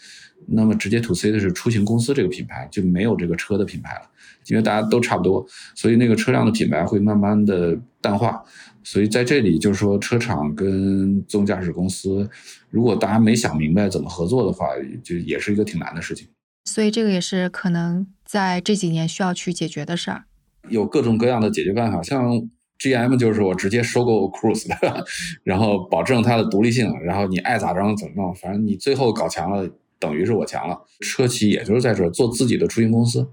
那么直接 to C 的是出行公司这个品牌，就没有这个车的品牌了，因为大家都差不多，所以那个车辆的品牌会慢慢的淡化。所以在这里就是说，车厂跟自动驾驶公司，如果大家没想明白怎么合作的话，就也是一个挺难的事情。所以这个也是可能在这几年需要去解决的事儿。有各种各样的解决办法，像 GM 就是我直接收购 Cruise 的，然后保证它的独立性，然后你爱咋着怎么弄，反正你最后搞强了，等于是我强了。车企也就是在这做自己的出行公司。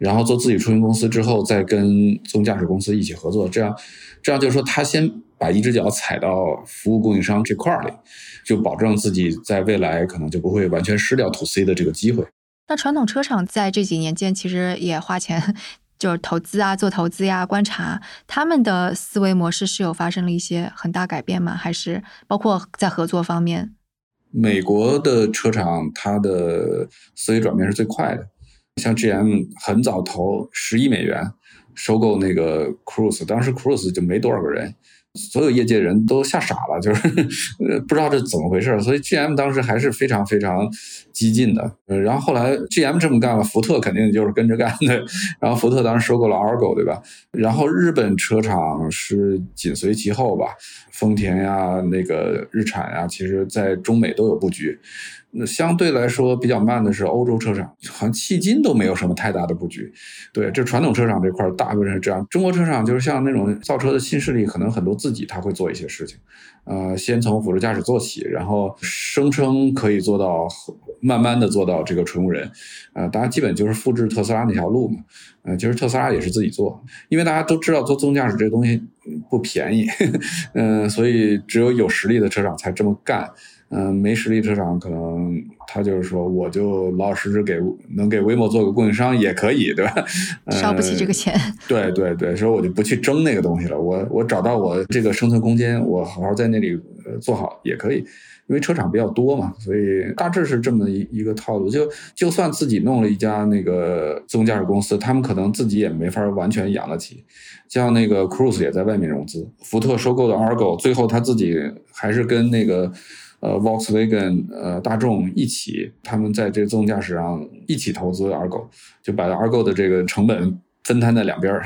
然后做自己出行公司之后，再跟自动驾驶公司一起合作，这样，这样就是说，他先把一只脚踩到服务供应商这块儿里，就保证自己在未来可能就不会完全失掉 to C 的这个机会。那传统车厂在这几年间其实也花钱，就是投资啊，做投资呀，观察他们的思维模式是有发生了一些很大改变吗？还是包括在合作方面？美国的车厂，它的思维转变是最快的。像 GM 很早投十亿美元收购那个 Cruise，当时 Cruise 就没多少个人。所有业界人都吓傻了，就是 不知道这怎么回事，所以 GM 当时还是非常非常激进的。然后后来 GM 这么干了，福特肯定就是跟着干的。然后福特当时收购了 Argo，对吧？然后日本车厂是紧随其后吧，丰田呀、那个日产呀，其实在中美都有布局。那相对来说比较慢的是欧洲车厂，好像迄今都没有什么太大的布局。对，这传统车厂这块大部分是这样。中国车厂就是像那种造车的新势力，可能很多自己他会做一些事情，呃，先从辅助驾驶做起，然后声称可以做到，慢慢的做到这个纯无人。呃，大家基本就是复制特斯拉那条路嘛。呃，其实特斯拉也是自己做，因为大家都知道做自动驾驶这个东西不便宜，嗯，所以只有有实力的车厂才这么干。嗯，没实力车厂可能他就是说，我就老老实实给能给 Waymo 做个供应商也可以，对吧？烧不起这个钱。对对对，所以我就不去争那个东西了。我我找到我这个生存空间，我好好在那里呃做好也可以。因为车厂比较多嘛，所以大致是这么一一个套路。就就算自己弄了一家那个自动驾驶公司，他们可能自己也没法完全养得起。像那个 Cruise 也在外面融资，福特收购的 Argo，最后他自己还是跟那个。呃，Volkswagen，呃，大众一起，他们在这个自动驾驶上一起投资 Argo，就把 Argo 的这个成本分摊在两边儿，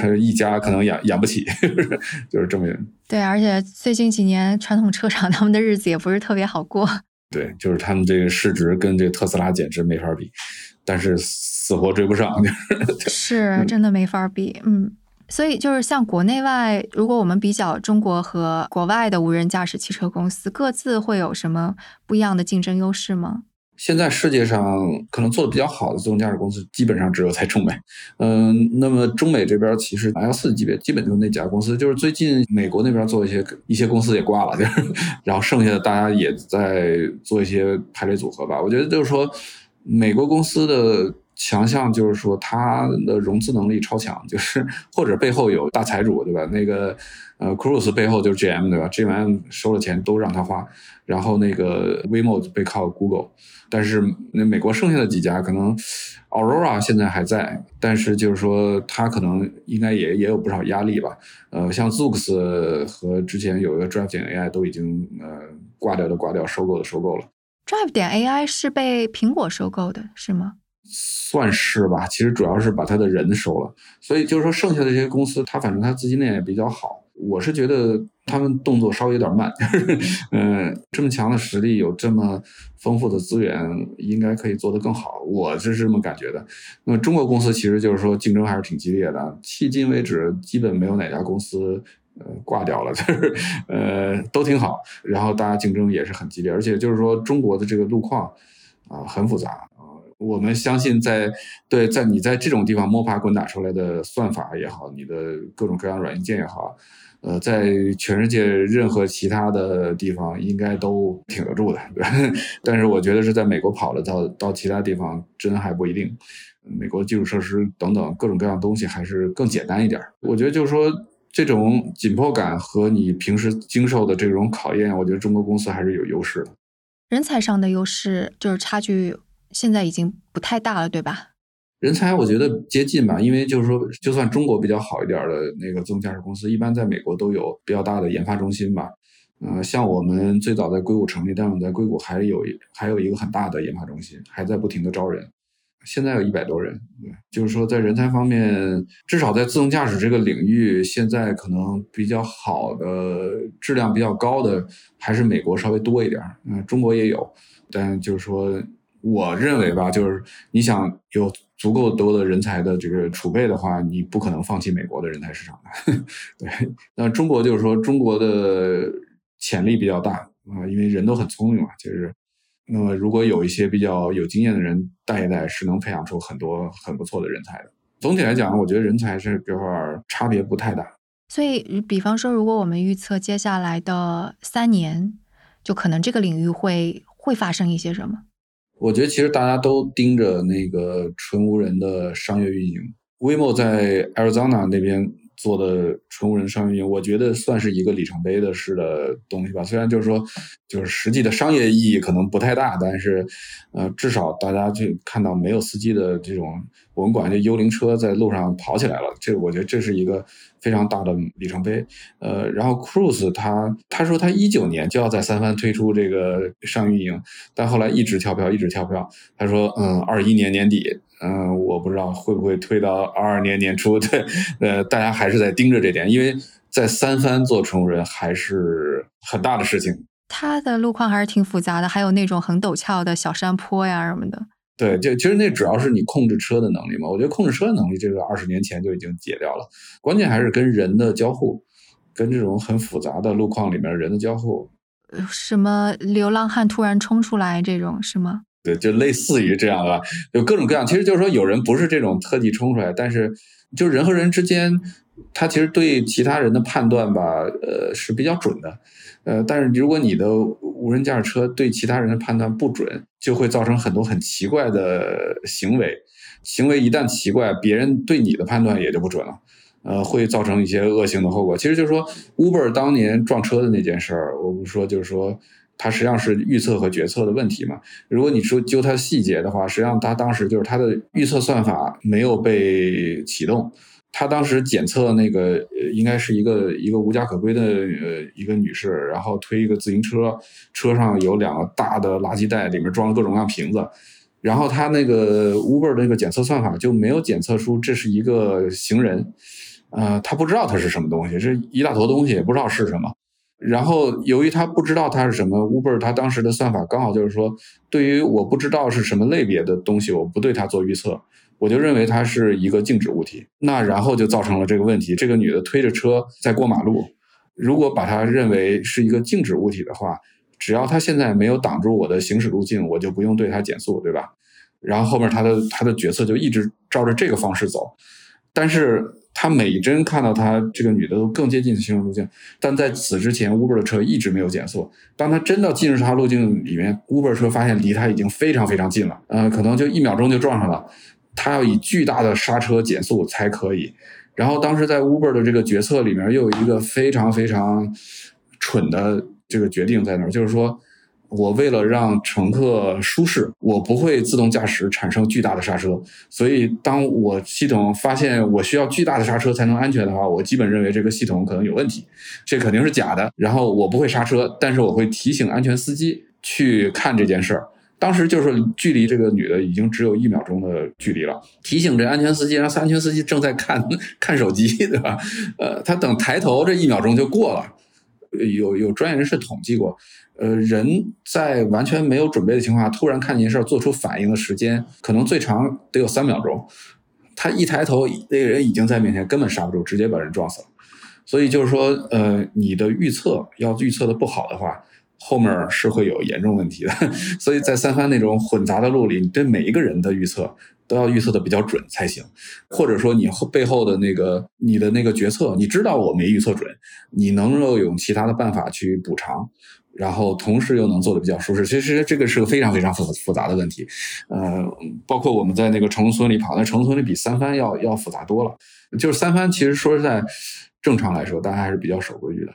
他 一家可能养养不起，就是这么。对，而且最近几年传统车厂 他们的日子也不是特别好过。对，就是他们这个市值跟这个特斯拉简直没法比，但是死活追不上，就是是真的没法比，嗯。所以就是像国内外，如果我们比较中国和国外的无人驾驶汽车公司，各自会有什么不一样的竞争优势吗？现在世界上可能做的比较好的自动驾驶公司，基本上只有在中美。嗯，那么中美这边其实 L 四级别基本就那几家公司，就是最近美国那边做一些一些公司也挂了，就是 然后剩下的大家也在做一些排列组合吧。我觉得就是说美国公司的。强项就是说，它的融资能力超强，就是或者背后有大财主，对吧？那个呃，Cruise 背后就是 GM，对吧？GM 收了钱都让他花，然后那个 Waymo 背靠 Google，但是那美国剩下的几家可能 Aurora 现在还在，但是就是说它可能应该也也有不少压力吧。呃，像 Zooks 和之前有一个 Drive 点 AI 都已经呃挂掉的挂掉，收购的收购了。Drive 点 AI 是被苹果收购的，是吗？算是吧，其实主要是把他的人收了，所以就是说剩下的这些公司，他反正他资金链也比较好。我是觉得他们动作稍微有点慢，嗯，这么强的实力，有这么丰富的资源，应该可以做得更好。我是这么感觉的。那么中国公司其实就是说竞争还是挺激烈的，迄今为止基本没有哪家公司呃挂掉了，就是呃都挺好，然后大家竞争也是很激烈，而且就是说中国的这个路况啊很复杂。我们相信，在对在你在这种地方摸爬滚打出来的算法也好，你的各种各样软硬件也好，呃，在全世界任何其他的地方应该都挺得住的。但是我觉得是在美国跑了到到其他地方真还不一定。美国基础设施等等各种各样东西还是更简单一点。我觉得就是说这种紧迫感和你平时经受的这种考验，我觉得中国公司还是有优势的。人才上的优势就是差距。现在已经不太大了，对吧？人才我觉得接近吧，因为就是说，就算中国比较好一点的那个自动驾驶公司，一般在美国都有比较大的研发中心吧。呃，像我们最早在硅谷成立，但我们在硅谷还有还有一个很大的研发中心，还在不停的招人。现在有一百多人，对就是说在人才方面，至少在自动驾驶这个领域，现在可能比较好的、质量比较高的，还是美国稍微多一点。嗯，中国也有，但就是说。我认为吧，就是你想有足够多的人才的这个储备的话，你不可能放弃美国的人才市场的。对，那中国就是说中国的潜力比较大啊，因为人都很聪明嘛，就是那么如果有一些比较有经验的人带一带，是能培养出很多很不错的人才的。总体来讲，我觉得人才是这块差别不太大。所以，比方说，如果我们预测接下来的三年，就可能这个领域会会发生一些什么？我觉得其实大家都盯着那个纯无人的商业运营。Waymo 在 Arizona 那边做的纯无人商业运营，我觉得算是一个里程碑的式的东西吧。虽然就是说，就是实际的商业意义可能不太大，但是，呃，至少大家就看到没有司机的这种，我们管这幽灵车在路上跑起来了。这我觉得这是一个。非常大的里程碑，呃，然后 Cruise 他他说他一九年就要在三番推出这个上运营，但后来一直跳票，一直跳票。他说，嗯，二一年年底，嗯，我不知道会不会推到二二年年初。对，呃，大家还是在盯着这点，因为在三番做纯无人还是很大的事情。它的路况还是挺复杂的，还有那种很陡峭的小山坡呀什么的。对，就其实那主要是你控制车的能力嘛。我觉得控制车的能力，这个二十年前就已经解掉了。关键还是跟人的交互，跟这种很复杂的路况里面人的交互。什么流浪汉突然冲出来这种是吗？对，就类似于这样的，有各种各样。其实就是说，有人不是这种特地冲出来，但是就人和人之间，他其实对其他人的判断吧，呃，是比较准的。呃，但是如果你的无人驾驶车对其他人的判断不准，就会造成很多很奇怪的行为。行为一旦奇怪，别人对你的判断也就不准了。呃，会造成一些恶性的后果。其实就是说，Uber 当年撞车的那件事儿，我不说，就是说，它实际上是预测和决策的问题嘛。如果你说揪它细节的话，实际上它当时就是它的预测算法没有被启动。他当时检测那个呃，应该是一个一个无家可归的呃一个女士，然后推一个自行车，车上有两个大的垃圾袋，里面装了各种各样瓶子，然后他那个 Uber 那个检测算法就没有检测出这是一个行人，呃，他不知道它是什么东西，是一大坨东西，也不知道是什么。然后由于他不知道它是什么，Uber 他当时的算法刚好就是说，对于我不知道是什么类别的东西，我不对它做预测。我就认为它是一个静止物体，那然后就造成了这个问题。这个女的推着车在过马路，如果把它认为是一个静止物体的话，只要它现在没有挡住我的行驶路径，我就不用对它减速，对吧？然后后面他的他的决策就一直照着这个方式走，但是他每帧看到他这个女的都更接近行驶路径，但在此之前，Uber 的车一直没有减速。当他真的进入他路径里面，Uber 车发现离他已经非常非常近了，呃，可能就一秒钟就撞上了。他要以巨大的刹车减速才可以，然后当时在 Uber 的这个决策里面又有一个非常非常蠢的这个决定在那儿，就是说我为了让乘客舒适，我不会自动驾驶产生巨大的刹车，所以当我系统发现我需要巨大的刹车才能安全的话，我基本认为这个系统可能有问题，这肯定是假的。然后我不会刹车，但是我会提醒安全司机去看这件事儿。当时就是距离这个女的已经只有一秒钟的距离了，提醒这安全司机，让安全司机正在看看手机，对吧？呃，他等抬头这一秒钟就过了。有有专业人士统计过，呃，人在完全没有准备的情况下突然看见事儿做出反应的时间，可能最长得有三秒钟。他一抬头，那个人已经在面前，根本刹不住，直接把人撞死了。所以就是说，呃，你的预测要预测的不好的话。后面是会有严重问题的，所以在三番那种混杂的路里，你对每一个人的预测都要预测的比较准才行，或者说你背后的那个你的那个决策，你知道我没预测准，你能够用其他的办法去补偿，然后同时又能做的比较舒适。其实这个是个非常非常复复杂的问题，呃，包括我们在那个城村里跑，那城村里比三番要要复杂多了。就是三番其实说实在，正常来说大家还是比较守规矩的。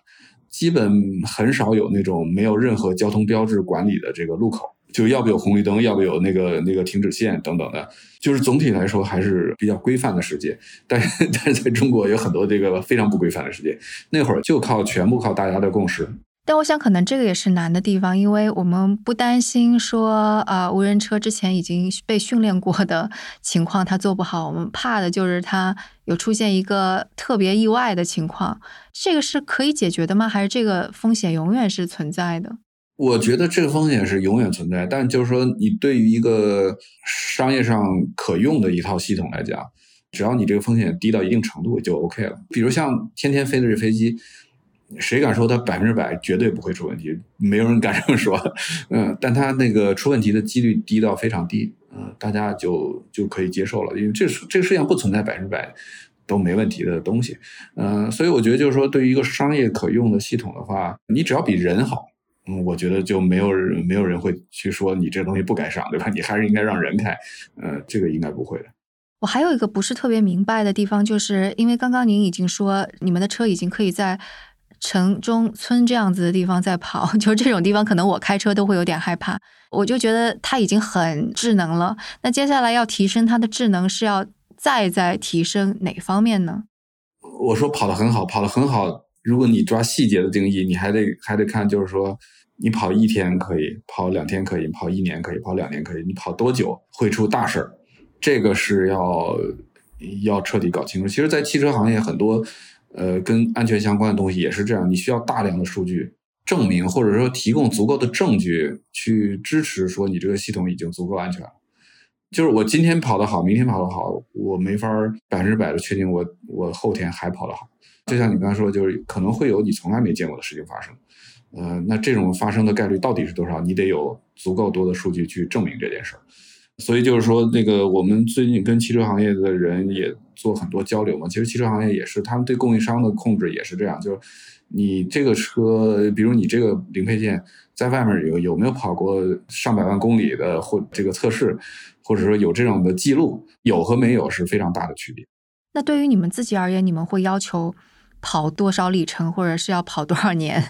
基本很少有那种没有任何交通标志管理的这个路口，就要不有红绿灯，要不有那个那个停止线等等的，就是总体来说还是比较规范的世界。但是但是在中国有很多这个非常不规范的世界，那会儿就靠全部靠大家的共识。但我想，可能这个也是难的地方，因为我们不担心说，呃，无人车之前已经被训练过的情况它做不好，我们怕的就是它有出现一个特别意外的情况。这个是可以解决的吗？还是这个风险永远是存在的？我觉得这个风险是永远存在，但就是说，你对于一个商业上可用的一套系统来讲，只要你这个风险低到一定程度就 OK 了。比如像天天飞的这飞机。谁敢说它百分之百绝对不会出问题？没有人敢这么说。嗯，但它那个出问题的几率低到非常低，嗯，大家就就可以接受了，因为这这个世界上不存在百分之百都没问题的东西。嗯，所以我觉得就是说，对于一个商业可用的系统的话，你只要比人好，嗯，我觉得就没有人没有人会去说你这东西不该上，对吧？你还是应该让人开。呃，这个应该不会的。我还有一个不是特别明白的地方，就是因为刚刚您已经说你们的车已经可以在。城中村这样子的地方在跑，就这种地方，可能我开车都会有点害怕。我就觉得它已经很智能了。那接下来要提升它的智能，是要再再提升哪方面呢？我说跑得很好，跑得很好。如果你抓细节的定义，你还得还得看，就是说你跑一天可以，跑两天可以，跑一年可以，跑两年可以，你跑多久会出大事儿？这个是要要彻底搞清楚。其实，在汽车行业很多。呃，跟安全相关的东西也是这样，你需要大量的数据证明，或者说提供足够的证据去支持说你这个系统已经足够安全了。就是我今天跑得好，明天跑得好，我没法百分之百的确定我我后天还跑得好。就像你刚才说，就是可能会有你从来没见过的事情发生。呃，那这种发生的概率到底是多少？你得有足够多的数据去证明这件事儿。所以就是说，那个我们最近跟汽车行业的人也做很多交流嘛。其实汽车行业也是，他们对供应商的控制也是这样。就是你这个车，比如你这个零配件在外面有有没有跑过上百万公里的或这个测试，或者说有这种的记录，有和没有是非常大的区别。那对于你们自己而言，你们会要求跑多少里程，或者是要跑多少年？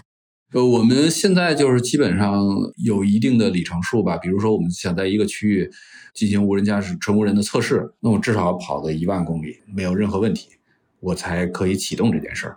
呃，我们现在就是基本上有一定的里程数吧。比如说，我们想在一个区域进行无人驾驶、纯无人的测试，那我至少要跑个一万公里，没有任何问题，我才可以启动这件事儿。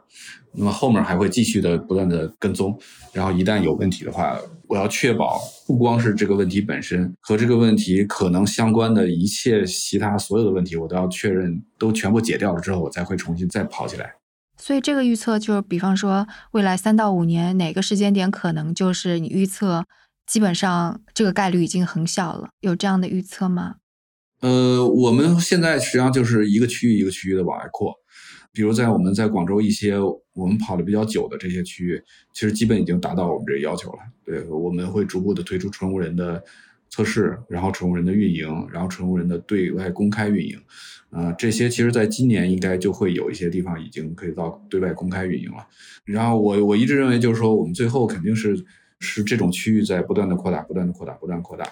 那么后面还会继续的不断的跟踪，然后一旦有问题的话，我要确保不光是这个问题本身和这个问题可能相关的一切其他所有的问题，我都要确认都全部解掉了之后，我才会重新再跑起来。所以这个预测就是，比方说未来三到五年哪个时间点可能就是你预测，基本上这个概率已经很小了。有这样的预测吗？呃，我们现在实际上就是一个区域一个区域的往外扩，比如在我们在广州一些我们跑的比较久的这些区域，其实基本已经达到我们这个要求了。对，我们会逐步的推出纯无人的测试，然后纯无人的运营，然后纯无人的对外公开运营。呃，这些其实在今年应该就会有一些地方已经可以到对外公开运营了。然后我我一直认为就是说，我们最后肯定是是这种区域在不断的扩大、不断的扩大、不断扩大，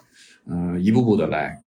嗯，一步步的来。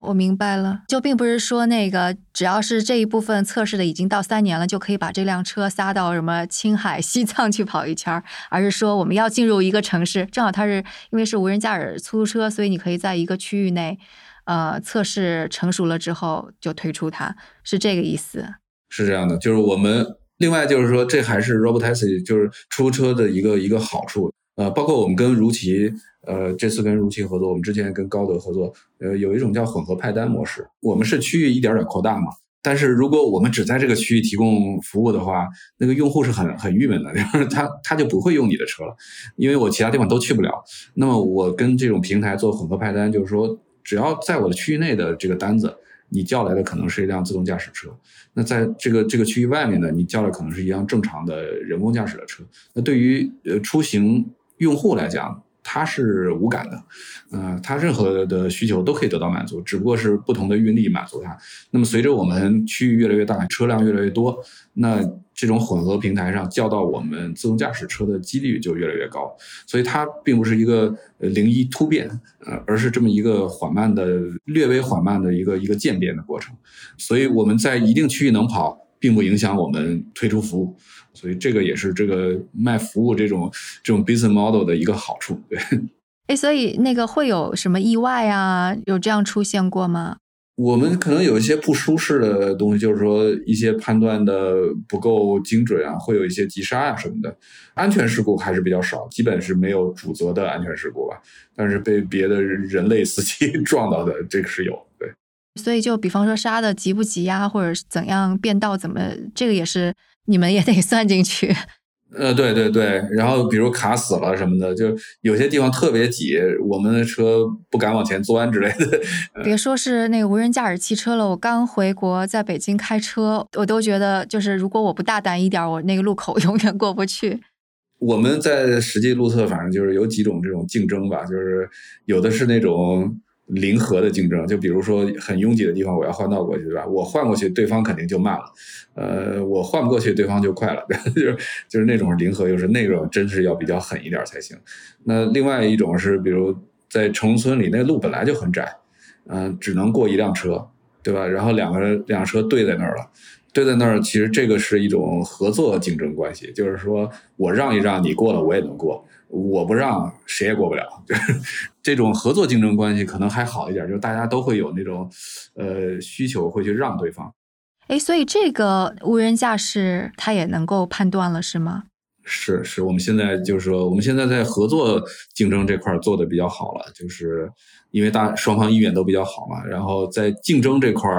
我明白了，就并不是说那个只要是这一部分测试的已经到三年了，就可以把这辆车撒到什么青海、西藏去跑一圈儿，而是说我们要进入一个城市，正好它是因为是无人驾驶出租车，所以你可以在一个区域内。呃，测试成熟了之后就推出它，是这个意思。是这样的，就是我们另外就是说，这还是 Robotaxi 就是出租车的一个一个好处。呃，包括我们跟如奇，呃，这次跟如奇合作，我们之前跟高德合作，呃，有一种叫混合派单模式。我们是区域一点点扩大嘛，但是如果我们只在这个区域提供服务的话，那个用户是很很郁闷的，就是他他就不会用你的车了，因为我其他地方都去不了。那么我跟这种平台做混合派单，就是说。只要在我的区域内的这个单子，你叫来的可能是一辆自动驾驶车；那在这个这个区域外面呢，你叫的可能是一辆正常的人工驾驶的车。那对于呃出行用户来讲，它是无感的，呃，它任何的需求都可以得到满足，只不过是不同的运力满足它。那么随着我们区域越来越大，车辆越来越多，那这种混合平台上叫到我们自动驾驶车的几率就越来越高。所以它并不是一个零一突变，呃，而是这么一个缓慢的、略微缓慢的一个一个渐变的过程。所以我们在一定区域能跑，并不影响我们推出服务。所以这个也是这个卖服务这种这种 business model 的一个好处，对。哎，所以那个会有什么意外啊？有这样出现过吗？我们可能有一些不舒适的东西，就是说一些判断的不够精准啊，会有一些急刹啊什么的。安全事故还是比较少，基本是没有主责的安全事故吧。但是被别的人类司机 撞到的，这个是有。对，所以就比方说刹的急不急呀，或者怎样变道怎么，这个也是你们也得算进去。呃，对对对，然后比如卡死了什么的，就有些地方特别挤，我们的车不敢往前钻之类的。别说是那个无人驾驶汽车了，我刚回国在北京开车，我都觉得就是如果我不大胆一点，我那个路口 永远过不去。我们在实际路测，反正就是有几种这种竞争吧，就是有的是那种。零和的竞争，就比如说很拥挤的地方，我要换道过去，对吧？我换过去，对方肯定就慢了。呃，我换不过去，对方就快了，就是就是那种零和，就是那种真是要比较狠一点才行。那另外一种是，比如在城村里，那路本来就很窄，嗯，只能过一辆车，对吧？然后两个人两车对在那儿了，对在那儿，其实这个是一种合作竞争关系，就是说我让一让，你过了，我也能过。我不让谁也过不了，就是这种合作竞争关系可能还好一点，就是大家都会有那种呃需求会去让对方。哎，所以这个无人驾驶它也能够判断了是吗？是是，我们现在就是说，我们现在在合作竞争这块做的比较好了，就是因为大双方意愿都比较好嘛。然后在竞争这块，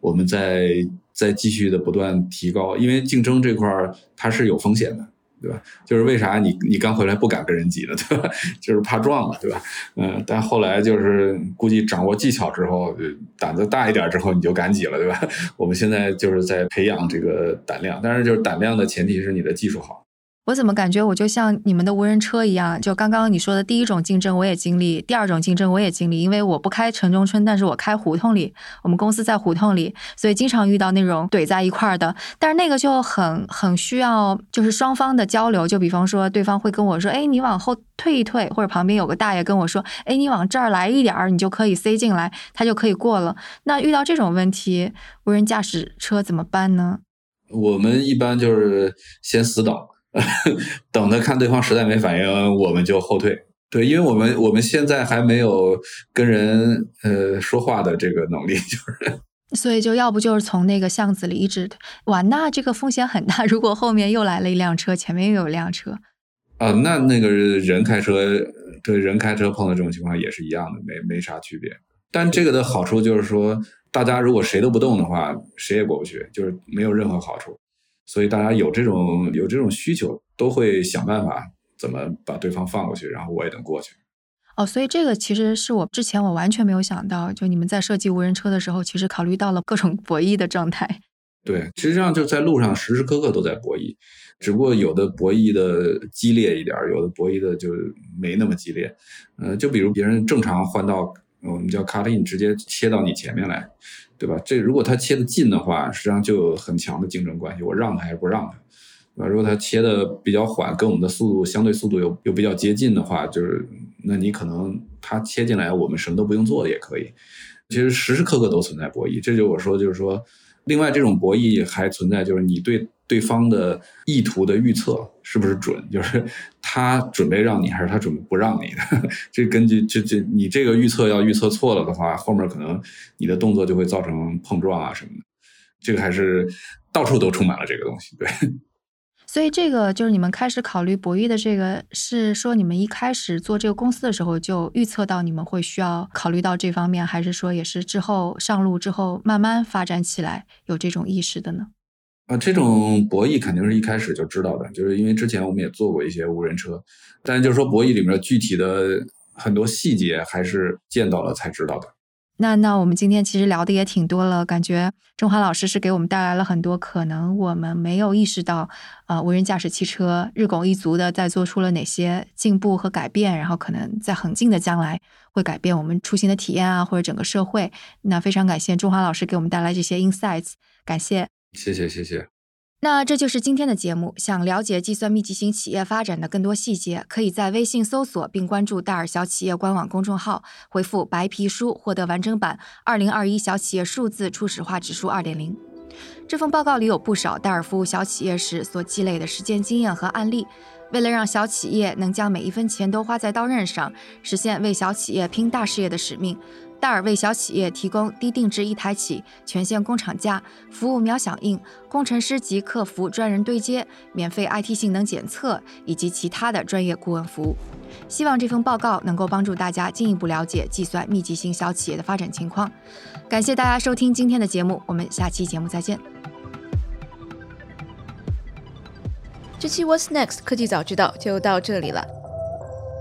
我们在在继续的不断提高，因为竞争这块它是有风险的。对吧？就是为啥你你刚回来不敢跟人挤呢，对吧？就是怕撞了，对吧？嗯，但后来就是估计掌握技巧之后，胆子大一点之后，你就敢挤了，对吧？我们现在就是在培养这个胆量，但是就是胆量的前提是你的技术好。我怎么感觉我就像你们的无人车一样？就刚刚你说的第一种竞争我也经历，第二种竞争我也经历。因为我不开城中村，但是我开胡同里，我们公司在胡同里，所以经常遇到那种怼在一块儿的。但是那个就很很需要就是双方的交流。就比方说对方会跟我说：“哎，你往后退一退。”或者旁边有个大爷跟我说：“哎，你往这儿来一点儿，你就可以塞进来，他就可以过了。”那遇到这种问题，无人驾驶车怎么办呢？我们一般就是先死挡。等着看对方实在没反应，我们就后退。对，因为我们我们现在还没有跟人呃说话的这个能力，就是。所以就要不就是从那个巷子里一直哇，那这个风险很大。如果后面又来了一辆车，前面又有一辆车，啊，那那个人开车对人开车碰到这种情况也是一样的，没没啥区别。但这个的好处就是说，大家如果谁都不动的话，谁也过不去，就是没有任何好处。所以大家有这种有这种需求，都会想办法怎么把对方放过去，然后我也能过去。哦，所以这个其实是我之前我完全没有想到，就你们在设计无人车的时候，其实考虑到了各种博弈的状态。对，实际上就在路上时时刻刻都在博弈，只不过有的博弈的激烈一点，有的博弈的就没那么激烈。呃，就比如别人正常换道，我们叫 cut in，直接切到你前面来。对吧？这如果他切的近的话，实际上就有很强的竞争关系。我让他还是不让他？对吧？如果他切的比较缓，跟我们的速度相对速度又又比较接近的话，就是那你可能他切进来，我们什么都不用做也可以。其实时时刻刻都存在博弈。这就我说，就是说，另外这种博弈还存在，就是你对。对方的意图的预测是不是准？就是他准备让你，还是他准备不让你的？这根据这这你这个预测要预测错了的话，后面可能你的动作就会造成碰撞啊什么的。这个还是到处都充满了这个东西。对，所以这个就是你们开始考虑博弈的这个，是说你们一开始做这个公司的时候就预测到你们会需要考虑到这方面，还是说也是之后上路之后慢慢发展起来有这种意识的呢？啊，这种博弈肯定是一开始就知道的，就是因为之前我们也做过一些无人车，但是就是说博弈里面具体的很多细节还是见到了才知道的。那那我们今天其实聊的也挺多了，感觉中华老师是给我们带来了很多可能我们没有意识到，呃，无人驾驶汽车日拱一卒的在做出了哪些进步和改变，然后可能在很近的将来会改变我们出行的体验啊，或者整个社会。那非常感谢中华老师给我们带来这些 insights，感谢。谢谢谢谢。那这就是今天的节目。想了解计算密集型企业发展的更多细节，可以在微信搜索并关注戴尔小企业官网公众号，回复“白皮书”获得完整版《二零二一小企业数字初始化指数二点零》。这份报告里有不少戴尔服务小企业时所积累的实践经验和案例。为了让小企业能将每一分钱都花在刀刃上，实现为小企业拼大事业的使命，戴尔为小企业提供低定制一台起、全线工厂价、服务秒响应、工程师及客服专人对接、免费 IT 性能检测以及其他的专业顾问服务。希望这份报告能够帮助大家进一步了解计算密集型小企业的发展情况。感谢大家收听今天的节目，我们下期节目再见。这期 What's Next 科技早知道就到这里了。